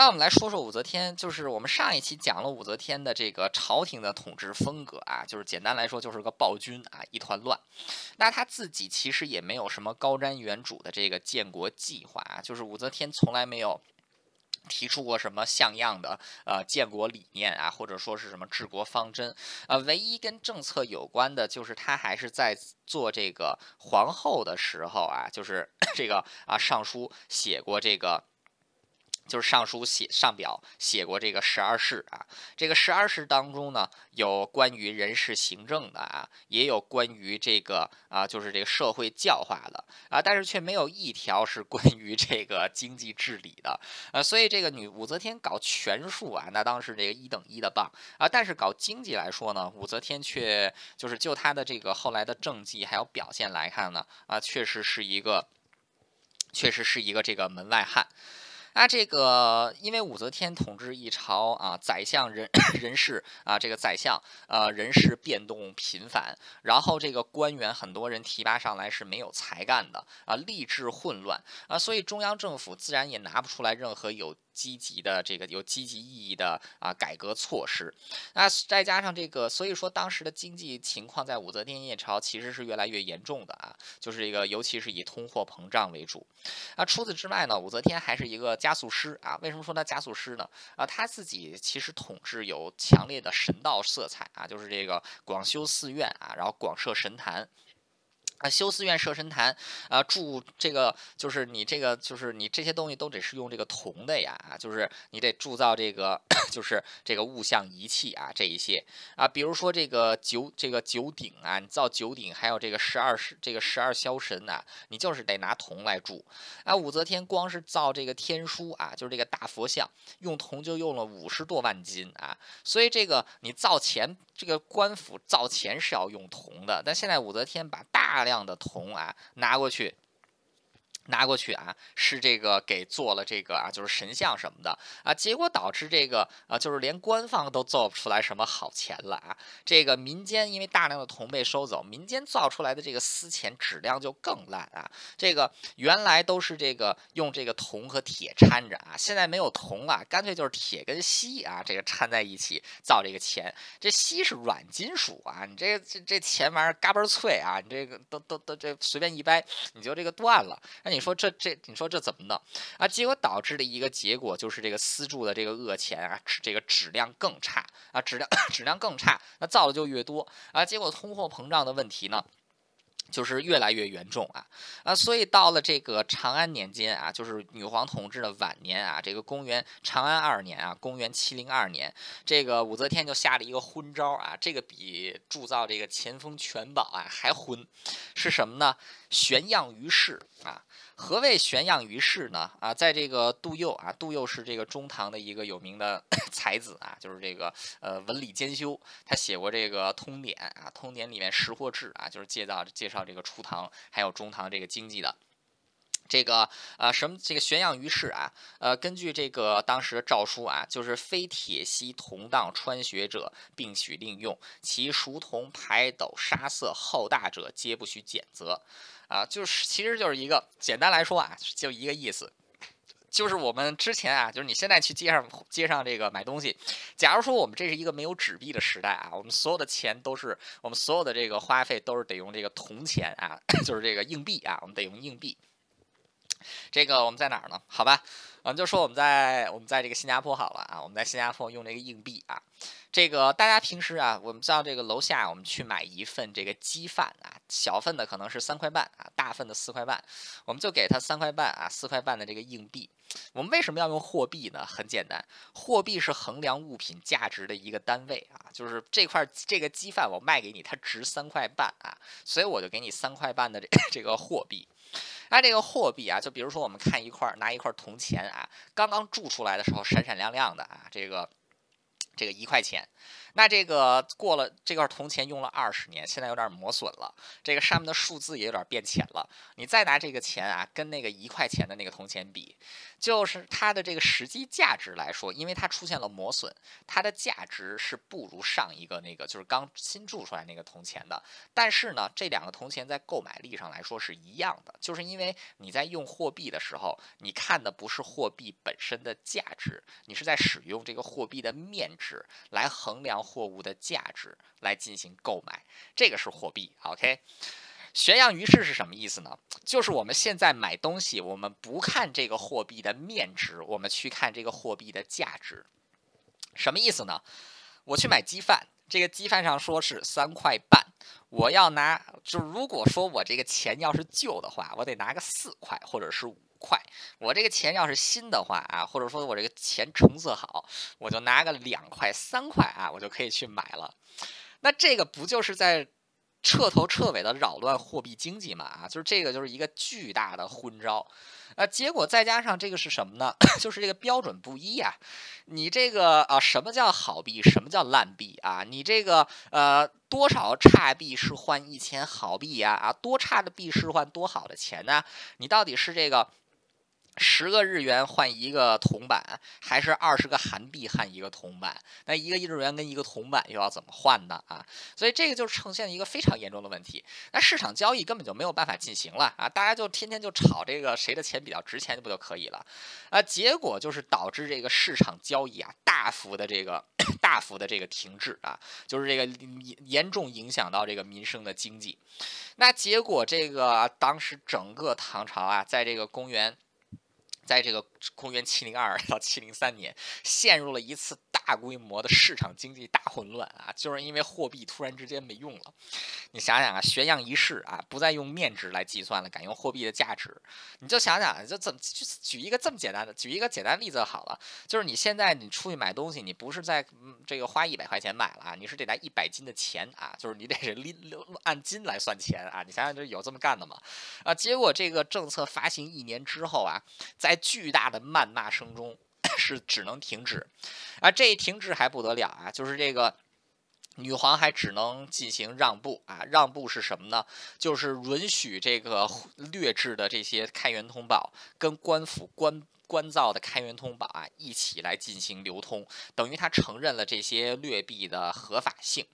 [SPEAKER 1] 那我们来说说武则天，就是我们上一期讲了武则天的这个朝廷的统治风格啊，就是简单来说就是个暴君啊，一团乱。那他自己其实也没有什么高瞻远瞩的这个建国计划啊，就是武则天从来没有提出过什么像样的呃建国理念啊，或者说是什么治国方针啊。唯一跟政策有关的，就是他还是在做这个皇后的时候啊，就是 <coughs> 这个啊上书写过这个。就是上书写上表写过这个十二事啊，这个十二事当中呢，有关于人事行政的啊，也有关于这个啊，就是这个社会教化的。啊，但是却没有一条是关于这个经济治理的。啊，所以这个女武则天搞权术啊，那当时这个一等一的棒。啊，但是搞经济来说呢，武则天却就是就她的这个后来的政绩还有表现来看呢啊，确实是一个，确实是一个这个门外汉。啊这个，因为武则天统治一朝啊，宰相人 <coughs> 人事啊，这个宰相呃人事变动频繁，然后这个官员很多人提拔上来是没有才干的啊，吏治混乱啊，所以中央政府自然也拿不出来任何有。积极的这个有积极意义的啊改革措施，那再加上这个，所以说当时的经济情况在武则天夜朝其实是越来越严重的啊，就是这个尤其是以通货膨胀为主。啊，除此之外呢，武则天还是一个加速师啊。为什么说她加速师呢？啊，她自己其实统治有强烈的神道色彩啊，就是这个广修寺院啊，然后广设神坛。啊，修寺院设神坛，啊，铸这个就是你这个就是你这些东西都得是用这个铜的呀，啊就是你得铸造这个 <coughs> 就是这个物象仪器啊，这一些啊，比如说这个九这个九鼎啊，你造九鼎，还有这个十二十这个十二消神呐，你就是得拿铜来铸。啊，武则天光是造这个天书啊，就是这个大佛像，用铜就用了五十多万斤啊，所以这个你造钱，这个官府造钱是要用铜的，但现在武则天把大量的铜啊，拿过去。拿过去啊，是这个给做了这个啊，就是神像什么的啊，结果导致这个啊，就是连官方都做不出来什么好钱了啊。这个民间因为大量的铜被收走，民间造出来的这个私钱质量就更烂啊。这个原来都是这个用这个铜和铁掺着啊，现在没有铜啊，干脆就是铁跟锡啊，这个掺在一起造这个钱。这锡是软金属啊，你这这这钱玩意儿嘎嘣脆啊，你这个都都都这随便一掰你就这个断了。那你。说这这，你说这怎么弄啊？结果导致的一个结果就是这个私铸的这个恶钱啊，这个质量更差啊，质量 <coughs> 质量更差，那造的就越多啊。结果通货膨胀的问题呢？就是越来越严重啊啊，所以到了这个长安年间啊，就是女皇统治的晚年啊，这个公元长安二年啊，公元七零二年，这个武则天就下了一个昏招啊，这个比铸造这个乾丰全宝啊还昏，是什么呢？悬样于世啊。何谓悬样于世呢？啊，在这个杜佑啊，杜佑是这个中唐的一个有名的 <coughs> 才子啊，就是这个呃文理兼修，他写过这个通典啊，通典里面识货志啊，就是介绍介绍这个初唐还有中唐这个经济的。这个呃什么这个悬样于世啊，呃根据这个当时的诏书啊，就是非铁锡铜当穿学者，并许另用；其熟铜排斗沙色厚大者，皆不许减责。啊，就是其实就是一个简单来说啊，就一个意思，就是我们之前啊，就是你现在去街上街上这个买东西，假如说我们这是一个没有纸币的时代啊，我们所有的钱都是我们所有的这个花费都是得用这个铜钱啊，<coughs> 就是这个硬币啊，我们得用硬币。这个我们在哪儿呢？好吧，我们就说我们在我们在这个新加坡好了啊，我们在新加坡用这个硬币啊。这个大家平时啊，我们到这个楼下，我们去买一份这个鸡饭啊，小份的可能是三块半啊，大份的四块半，我们就给他三块半啊，四块半的这个硬币。我们为什么要用货币呢？很简单，货币是衡量物品价值的一个单位啊，就是这块这个鸡饭我卖给你，它值三块半啊，所以我就给你三块半的这 <laughs> 这个货币。那这个货币啊，就比如说我们看一块拿一块铜钱啊，刚刚铸出来的时候闪闪亮亮的啊，这个。这个一块钱，那这个过了这块铜钱用了二十年，现在有点磨损了，这个上面的数字也有点变浅了。你再拿这个钱啊，跟那个一块钱的那个铜钱比，就是它的这个实际价值来说，因为它出现了磨损，它的价值是不如上一个那个就是刚新铸出来那个铜钱的。但是呢，这两个铜钱在购买力上来说是一样的，就是因为你在用货币的时候，你看的不是货币本身的价值，你是在使用这个货币的面值。来衡量货物的价值，来进行购买，这个是货币。OK，悬阳于市是什么意思呢？就是我们现在买东西，我们不看这个货币的面值，我们去看这个货币的价值。什么意思呢？我去买鸡饭，这个鸡饭上说是三块半，我要拿，就如果说我这个钱要是旧的话，我得拿个四块或者是五。快，我这个钱要是新的话啊，或者说我这个钱成色好，我就拿个两块三块啊，我就可以去买了。那这个不就是在彻头彻尾的扰乱货币经济嘛？啊，就是这个就是一个巨大的昏招。呃，结果再加上这个是什么呢？<coughs> 就是这个标准不一呀。你这个啊，什么叫好币？什么叫烂币啊？你这个呃，多少差币是换一千好币呀？啊，多差的币是换多好的钱呢？你到底是这个？十个日元换一个铜板，还是二十个韩币换一个铜板？那一个日元跟一个铜板又要怎么换呢？啊，所以这个就呈现一个非常严重的问题。那市场交易根本就没有办法进行了啊！大家就天天就炒这个谁的钱比较值钱，不就可以了？啊，结果就是导致这个市场交易啊大幅的这个大幅的这个停滞啊，就是这个严重影响到这个民生的经济。那结果这个当时整个唐朝啊，在这个公元。在这个公元七零二到七零三年，陷入了一次大规模的市场经济大混乱啊，就是因为货币突然之间没用了。你想想啊，学样一试啊，不再用面值来计算了，改用货币的价值。你就想想，就怎么就举一个这么简单的，举一个简单例子好了，就是你现在你出去买东西，你不是在这个花一百块钱买了啊，你是得拿一百斤的钱啊，就是你得是拎按斤来算钱啊。你想想，就有这么干的吗？啊，结果这个政策发行一年之后啊，在巨大的谩骂声中，是只能停止，啊，这一停止还不得了啊，就是这个女皇还只能进行让步啊，让步是什么呢？就是允许这个劣质的这些开元通宝跟官府官官造的开元通宝啊一起来进行流通，等于他承认了这些劣币的合法性。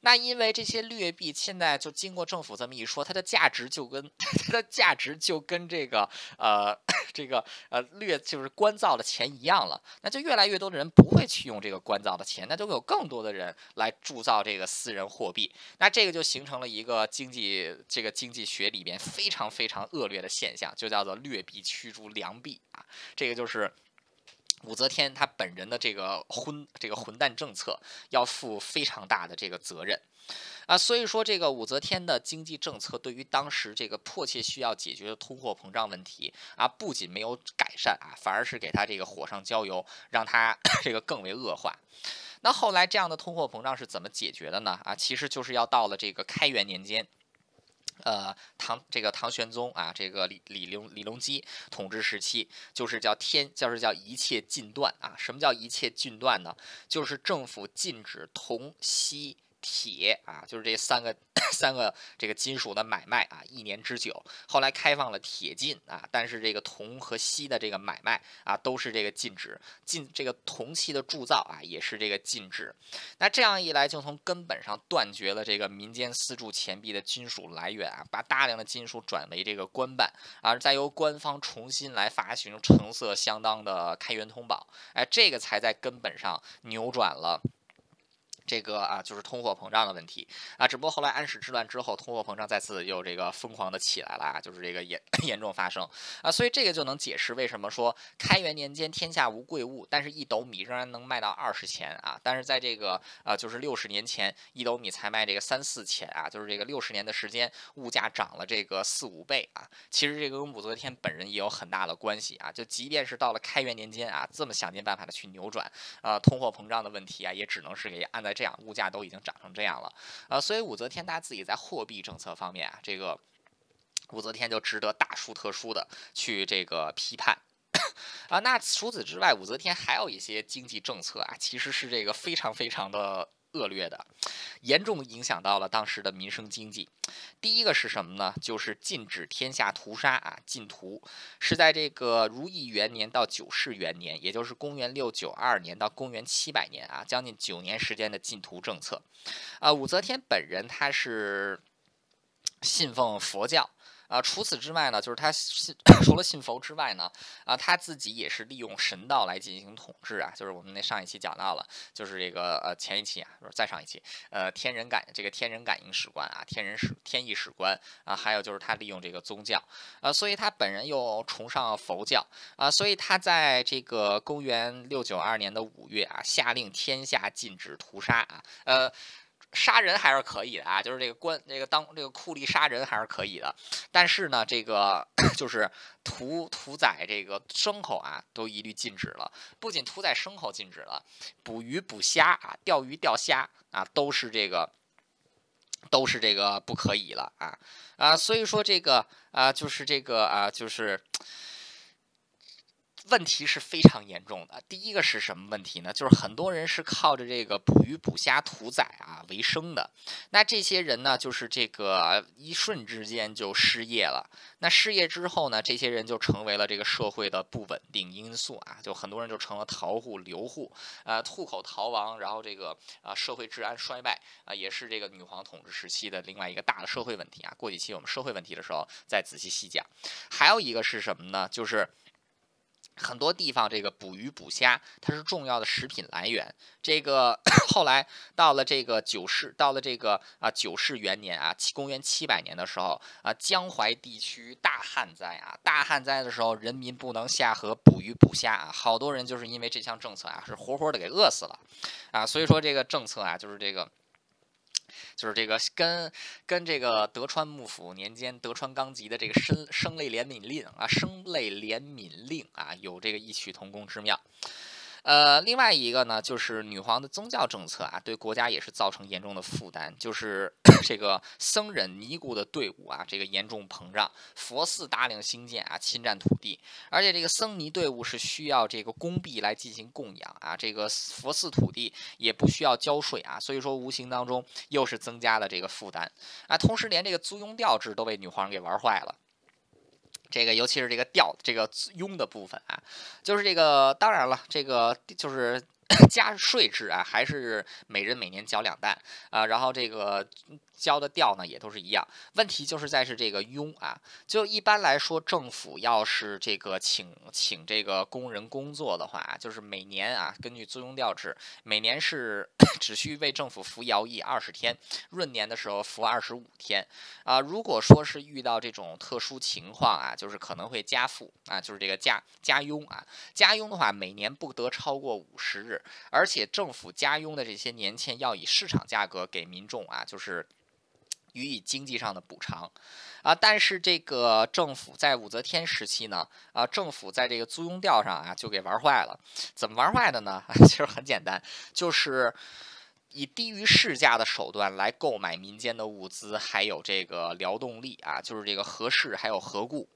[SPEAKER 1] 那因为这些劣币现在就经过政府这么一说，它的价值就跟 <laughs> 它的价值就跟这个呃 <laughs> 这个呃劣就是官造的钱一样了，那就越来越多的人不会去用这个官造的钱，那就会有更多的人来铸造这个私人货币，那这个就形成了一个经济这个经济学里边非常非常恶劣的现象，就叫做劣币驱逐良币啊，这个就是。武则天她本人的这个混这个混蛋政策要负非常大的这个责任啊，所以说这个武则天的经济政策对于当时这个迫切需要解决的通货膨胀问题啊，不仅没有改善啊，反而是给他这个火上浇油，让他 <coughs> 这个更为恶化。那后来这样的通货膨胀是怎么解决的呢？啊，其实就是要到了这个开元年间。呃，唐这个唐玄宗啊，这个李李隆李隆基统治时期，就是叫天，就是叫一切禁断啊。什么叫一切禁断呢？就是政府禁止同西。铁啊，就是这三个三个这个金属的买卖啊，一年之久。后来开放了铁禁啊，但是这个铜和锡的这个买卖啊，都是这个禁止。禁这个铜器的铸造啊，也是这个禁止。那这样一来，就从根本上断绝了这个民间私铸钱币的金属来源啊，把大量的金属转为这个官办，啊，再由官方重新来发行成色相当的开元通宝。哎，这个才在根本上扭转了。这个啊，就是通货膨胀的问题。啊，只不过后来安史之乱之后，通货膨胀再次又这个疯狂的起来了啊，就是这个严 <coughs> 严重发生。啊，所以这个就能解释为什么说开元年间天下无贵物，但是一斗米仍然能卖到二十钱啊，但是在这个啊，就是六十年前一斗米才卖这个三四钱啊，就是这个六十年的时间，物价涨了这个四五倍啊，其实这个跟武则天本人也有很大的关系啊，就即便是到了开元年间啊，这么想尽办法的去扭转啊通货膨胀的问题啊，也只能是给按在。这样物价都已经涨成这样了，呃，所以武则天她自己在货币政策方面啊，这个武则天就值得大书特书的去这个批判啊。那除此之外，武则天还有一些经济政策啊，其实是这个非常非常的。恶劣的，严重影响到了当时的民生经济。第一个是什么呢？就是禁止天下屠杀啊，禁屠是在这个如意元年到九世元年，也就是公元六九二年到公元七百年啊，将近九年时间的禁屠政策。啊，武则天本人他是信奉佛教。啊，除此之外呢，就是他信 <coughs> 除了信佛之外呢，啊，他自己也是利用神道来进行统治啊。就是我们那上一期讲到了，就是这个呃前一期啊，不是再上一期，呃天人感这个天人感应史观啊，天人史天意史观啊，还有就是他利用这个宗教啊，所以他本人又崇尚佛教啊，所以他在这个公元六九二年的五月啊，下令天下禁止屠杀啊，呃。杀人还是可以的啊，就是这个官，这个当这个酷吏杀人还是可以的，但是呢，这个 <clears throat> 就是屠屠宰这个牲口啊，都一律禁止了。不仅屠宰牲口禁止了，捕鱼捕虾啊，钓鱼钓虾啊，都是这个，都是这个不可以了啊啊，所以说这个啊，就是这个啊，就是。问题是非常严重的。第一个是什么问题呢？就是很多人是靠着这个捕鱼、捕虾、屠宰啊为生的。那这些人呢，就是这个一瞬之间就失业了。那失业之后呢，这些人就成为了这个社会的不稳定因素啊。就很多人就成了逃户、流户，呃，户口逃亡，然后这个啊，社会治安衰败啊，也是这个女皇统治时期的另外一个大的社会问题啊。过几期我们社会问题的时候再仔细细讲。还有一个是什么呢？就是。很多地方这个捕鱼捕虾，它是重要的食品来源。这个 <coughs> 后来到了这个九世，到了这个啊九世元年啊，公元七百年的时候啊，江淮地区大旱灾啊，大旱灾的时候，人民不能下河捕鱼捕虾啊，好多人就是因为这项政策啊，是活活的给饿死了啊。所以说这个政策啊，就是这个。就是这个跟跟这个德川幕府年间德川纲吉的这个生生类怜悯令啊，生类怜悯令啊，有这个异曲同工之妙。呃，另外一个呢，就是女皇的宗教政策啊，对国家也是造成严重的负担。就是 <coughs> 这个僧人尼姑的队伍啊，这个严重膨胀，佛寺大量兴建啊，侵占土地，而且这个僧尼队伍是需要这个工币来进行供养啊，这个佛寺土地也不需要交税啊，所以说无形当中又是增加了这个负担啊。同时，连这个租庸调制都被女皇给玩坏了。这个尤其是这个调这个庸的部分啊，就是这个当然了，这个就是。加税制啊，还是每人每年交两担啊，然后这个交的调呢也都是一样。问题就是在是这个庸啊，就一般来说，政府要是这个请请这个工人工作的话，就是每年啊，根据租庸调制，每年是 <coughs> 只需为政府服徭役二十天，闰年的时候服二十五天啊。如果说是遇到这种特殊情况啊，就是可能会加赋啊，就是这个加加庸啊，加庸的话，每年不得超过五十日。而且政府家用的这些年钱要以市场价格给民众啊，就是予以经济上的补偿啊。但是这个政府在武则天时期呢，啊，政府在这个租庸调上啊就给玩坏了。怎么玩坏的呢？<laughs> 其实很简单，就是以低于市价的手段来购买民间的物资，还有这个劳动力啊，就是这个合适还有合故。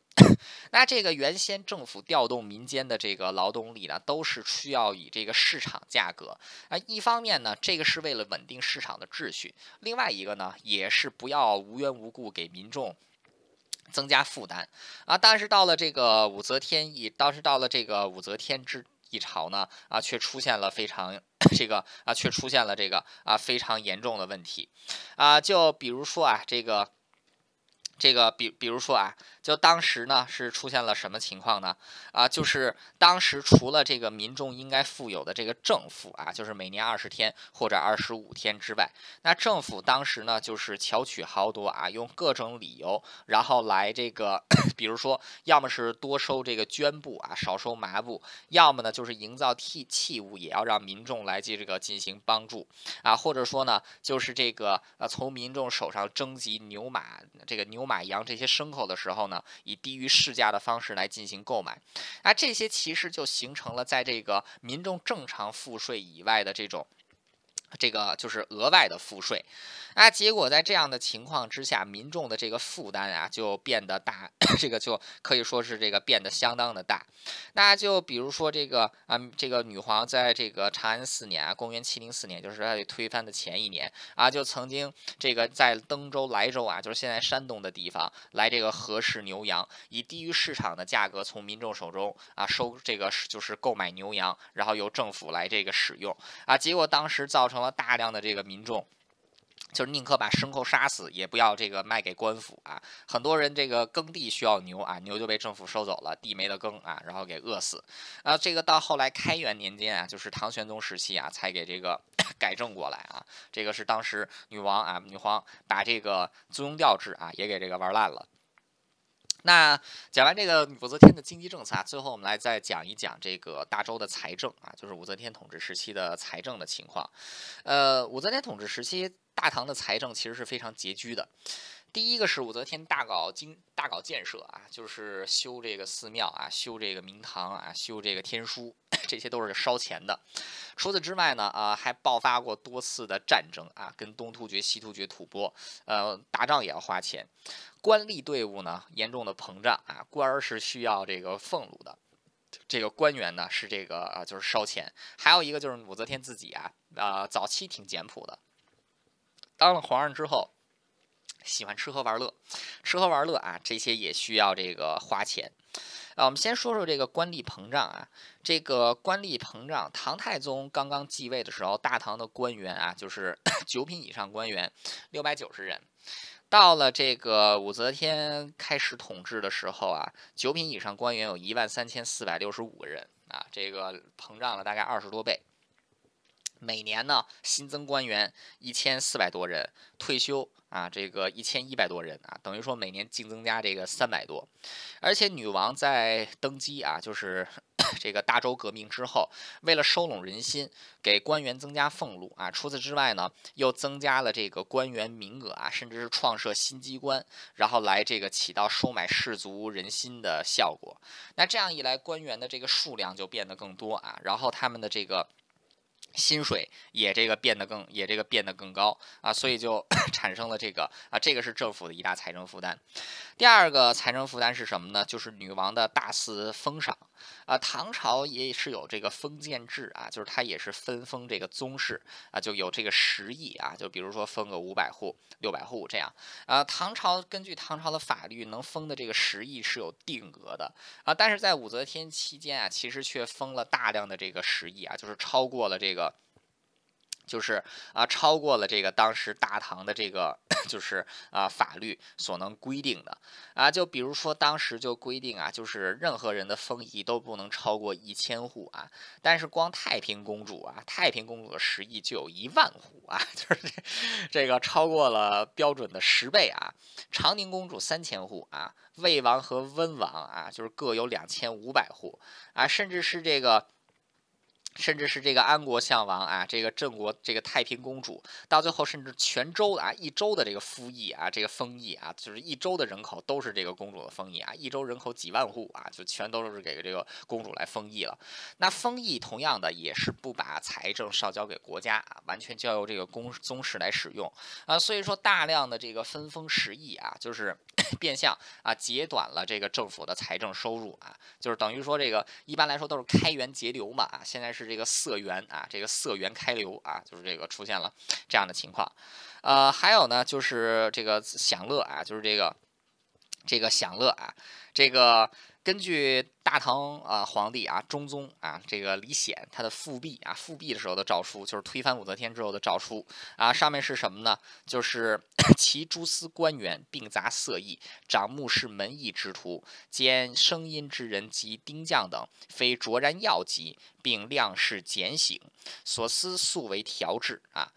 [SPEAKER 1] 那这个原先政府调动民间的这个劳动力呢，都是需要以这个市场价格啊。一方面呢，这个是为了稳定市场的秩序；另外一个呢，也是不要无缘无故给民众增加负担啊。但是到了这个武则天一，当时到了这个武则天之一朝呢，啊，却出现了非常这个啊，却出现了这个啊非常严重的问题啊。就比如说啊，这个。这个比比如说啊，就当时呢是出现了什么情况呢？啊，就是当时除了这个民众应该负有的这个政府啊，就是每年二十天或者二十五天之外，那政府当时呢就是巧取豪夺啊，用各种理由，然后来这个，<coughs> 比如说，要么是多收这个绢布啊，少收麻布，要么呢就是营造器器物，也要让民众来进这个进行帮助啊，或者说呢就是这个呃从民众手上征集牛马这个牛马羊这些牲口的时候呢，以低于市价的方式来进行购买，那，这些其实就形成了在这个民众正常付税以外的这种。这个就是额外的赋税，啊，结果在这样的情况之下，民众的这个负担啊就变得大，<clears throat> 这个就可以说是这个变得相当的大。那就比如说这个啊，这个女皇在这个长安四年啊，公元七零四年，就是她推翻的前一年啊，就曾经这个在登州、莱州啊，就是现在山东的地方来这个合适牛羊，以低于市场的价格从民众手中啊收这个就是购买牛羊，然后由政府来这个使用啊，结果当时造成。了大量的这个民众，就是宁可把牲口杀死，也不要这个卖给官府啊。很多人这个耕地需要牛啊，牛就被政府收走了，地没得耕啊，然后给饿死。啊，这个到后来开元年间啊，就是唐玄宗时期啊，才给这个 <coughs> 改正过来啊。这个是当时女王啊，女皇把这个租庸调制啊，也给这个玩烂了。那讲完这个武则天的经济政策啊，最后我们来再讲一讲这个大周的财政啊，就是武则天统治时期的财政的情况。呃，武则天统治时期，大唐的财政其实是非常拮据的。第一个是武则天大搞经大搞建设啊，就是修这个寺庙啊，修这个明堂啊，修这个天书，<coughs> 这些都是烧钱的。除此之外呢，啊，还爆发过多次的战争啊，跟东突厥、西突厥、吐蕃，呃，打仗也要花钱。官吏队伍呢严重的膨胀啊，官儿是需要这个俸禄的，这个官员呢是这个啊就是烧钱。还有一个就是武则天自己啊，啊，早期挺简朴的，当了皇上之后。喜欢吃喝玩乐，吃喝玩乐啊，这些也需要这个花钱。啊，我们先说说这个官吏膨胀啊。这个官吏膨胀，唐太宗刚刚继位的时候，大唐的官员啊，就是 <coughs> 九品以上官员六百九十人。到了这个武则天开始统治的时候啊，九品以上官员有一万三千四百六十五个人啊，这个膨胀了大概二十多倍。每年呢，新增官员一千四百多人，退休啊，这个一千一百多人啊，等于说每年净增加这个三百多。而且女王在登基啊，就是 <coughs> 这个大周革命之后，为了收拢人心，给官员增加俸禄啊。除此之外呢，又增加了这个官员名额啊，甚至是创设新机关，然后来这个起到收买士族人心的效果。那这样一来，官员的这个数量就变得更多啊，然后他们的这个。薪水也这个变得更也这个变得更高啊，所以就 <coughs> 产生了这个啊，这个是政府的一大财政负担。第二个财政负担是什么呢？就是女王的大肆封赏啊。唐朝也是有这个封建制啊，就是它也是分封这个宗室啊，就有这个十亿啊，就比如说封个五百户、六百户这样啊。唐朝根据唐朝的法律，能封的这个十亿是有定额的啊，但是在武则天期间啊，其实却封了大量的这个十亿啊，就是超过了这个。就是啊，超过了这个当时大唐的这个 <coughs> 就是啊法律所能规定的啊，就比如说当时就规定啊，就是任何人的封邑都不能超过一千户啊，但是光太平公主啊，太平公主的十亿就有一万户啊，<laughs> 就是这个超过了标准的十倍啊。长宁公主三千户啊，魏王和温王啊，就是各有两千五百户啊，甚至是这个。甚至是这个安国相王啊，这个郑国这个太平公主，到最后甚至全州的啊一州的这个封邑啊，这个封邑啊，就是一州的人口都是这个公主的封邑啊，一州人口几万户啊，就全都是给这个公主来封邑了。那封邑同样的也是不把财政上交给国家啊，完全交由这个公宗室来使用啊，所以说大量的这个分封十邑啊，就是 <coughs> 变相啊截短了这个政府的财政收入啊，就是等于说这个一般来说都是开源节流嘛啊，现在是。是这个色源啊，这个色源开流啊，就是这个出现了这样的情况，呃，还有呢，就是这个享乐啊，就是这个这个享乐啊，这个根据大唐啊皇帝啊中宗啊这个李显他的复辟啊复辟的时候的诏书，就是推翻武则天之后的诏书啊，上面是什么呢？就是 <coughs> 其诸司官员并杂色役，掌目视门役之徒，兼声音之人及丁将等，非卓然要级，并量事减省，所思素为调制啊。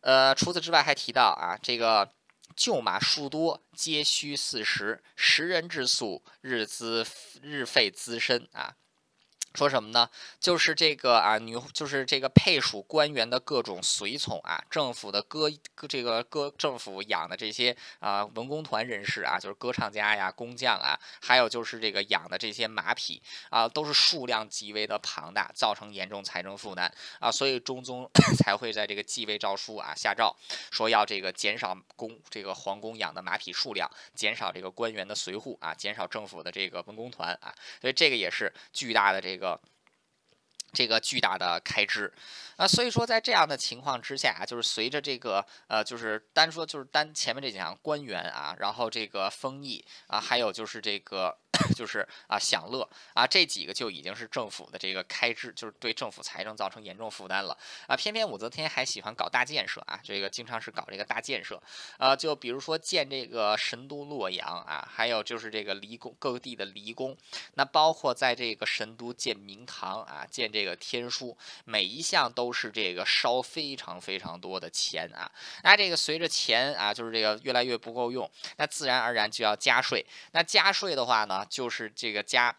[SPEAKER 1] 呃，除此之外还提到啊这个。旧马数多，皆需四十，十人之粟，日资日费资深啊。说什么呢？就是这个啊，女就是这个配属官员的各种随从啊，政府的歌这个歌政府养的这些啊文工团人士啊，就是歌唱家呀、工匠啊，还有就是这个养的这些马匹啊，都是数量极为的庞大，造成严重财政负担啊，所以中宗 <laughs> 才会在这个继位诏书啊下诏，说要这个减少宫这个皇宫养的马匹数量，减少这个官员的随护啊，减少政府的这个文工团啊，所以这个也是巨大的这个。个这个巨大的开支啊，所以说在这样的情况之下，就是随着这个呃，就是单说就是单前面这几项官员啊，然后这个封邑啊，还有就是这个。<coughs> 就是啊，享乐啊，这几个就已经是政府的这个开支，就是对政府财政造成严重负担了啊。偏偏武则天还喜欢搞大建设啊，这个经常是搞这个大建设啊，就比如说建这个神都洛阳啊，还有就是这个离宫各地的离宫，那包括在这个神都建明堂啊，建这个天书，每一项都是这个烧非常非常多的钱啊。那这个随着钱啊，就是这个越来越不够用，那自然而然就要加税。那加税的话呢？就是这个加。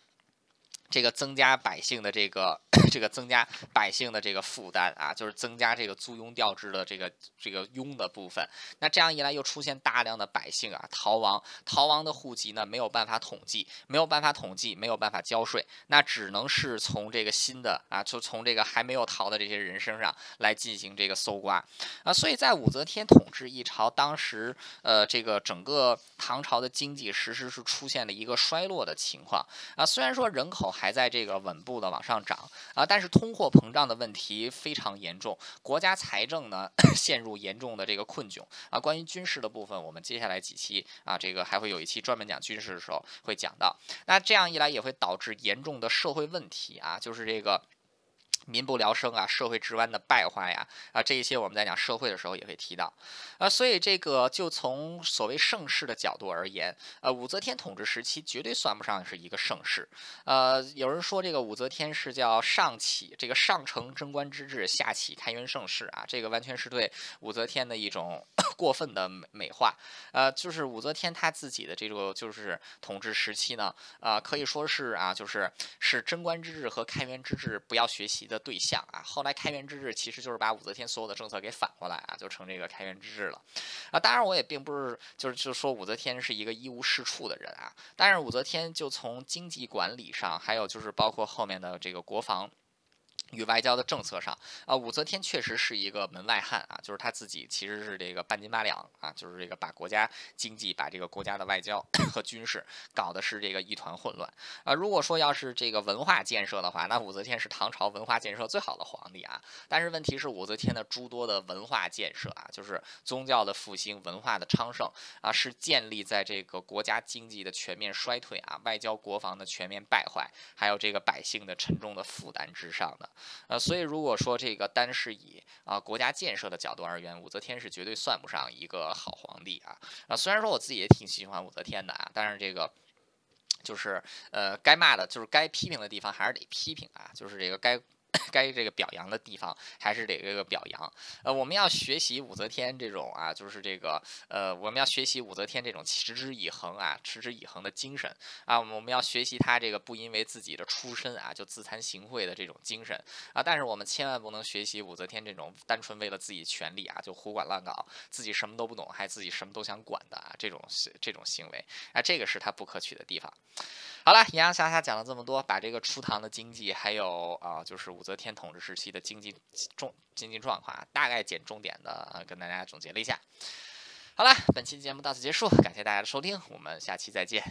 [SPEAKER 1] 这个增加百姓的这个 <coughs> 这个增加百姓的这个负担啊，就是增加这个租庸调制的这个这个庸的部分。那这样一来，又出现大量的百姓啊逃亡，逃亡的户籍呢没有办法统计，没有办法统计，没有办法交税，那只能是从这个新的啊，就从这个还没有逃的这些人身上来进行这个搜刮啊。所以在武则天统治一朝，当时呃这个整个唐朝的经济实时是出现了一个衰落的情况啊。虽然说人口还还在这个稳步的往上涨啊，但是通货膨胀的问题非常严重，国家财政呢 <coughs> 陷入严重的这个困窘啊。关于军事的部分，我们接下来几期啊，这个还会有一期专门讲军事的时候会讲到。那这样一来也会导致严重的社会问题啊，就是这个。民不聊生啊，社会治安的败坏呀，啊，这一些我们在讲社会的时候也会提到，啊，所以这个就从所谓盛世的角度而言，呃，武则天统治时期绝对算不上是一个盛世，呃，有人说这个武则天是叫上启这个上承贞观之治，下启开元盛世啊，这个完全是对武则天的一种 <coughs> 过分的美美化，呃，就是武则天她自己的这个就是统治时期呢，啊，可以说是啊，就是是贞观之治和开元之治不要学习的。的对象啊，后来开元之治其实就是把武则天所有的政策给反过来啊，就成这个开元之治了啊。当然，我也并不是就是就说武则天是一个一无是处的人啊，但是武则天就从经济管理上，还有就是包括后面的这个国防。与外交的政策上啊，武则天确实是一个门外汉啊，就是他自己其实是这个半斤八两啊，就是这个把国家经济、把这个国家的外交 <clears throat> 和军事搞的是这个一团混乱啊。如果说要是这个文化建设的话，那武则天是唐朝文化建设最好的皇帝啊。但是问题是，武则天的诸多的文化建设啊，就是宗教的复兴、文化的昌盛啊，是建立在这个国家经济的全面衰退啊、外交国防的全面败坏，还有这个百姓的沉重的负担之上的。呃，所以如果说这个单是以啊国家建设的角度而言，武则天是绝对算不上一个好皇帝啊啊！虽然说我自己也挺喜欢武则天的啊，但是这个就是呃该骂的，就是该批评的地方还是得批评啊，就是这个该。该这个表扬的地方还是得这个表扬。呃，我们要学习武则天这种啊，就是这个呃，我们要学习武则天这种持之以恒啊、持之以恒的精神啊。我们要学习她这个不因为自己的出身啊就自惭形秽的这种精神啊。但是我们千万不能学习武则天这种单纯为了自己权力啊就胡管乱搞，自己什么都不懂还自己什么都想管的啊这种这种行为啊，这个是他不可取的地方。好了，洋洋洒洒讲了这么多，把这个初唐的经济，还有啊，就是武武则天统治时期的经济重经济状况，大概简重点的跟大家总结了一下。好了，本期节目到此结束，感谢大家的收听，我们下期再见。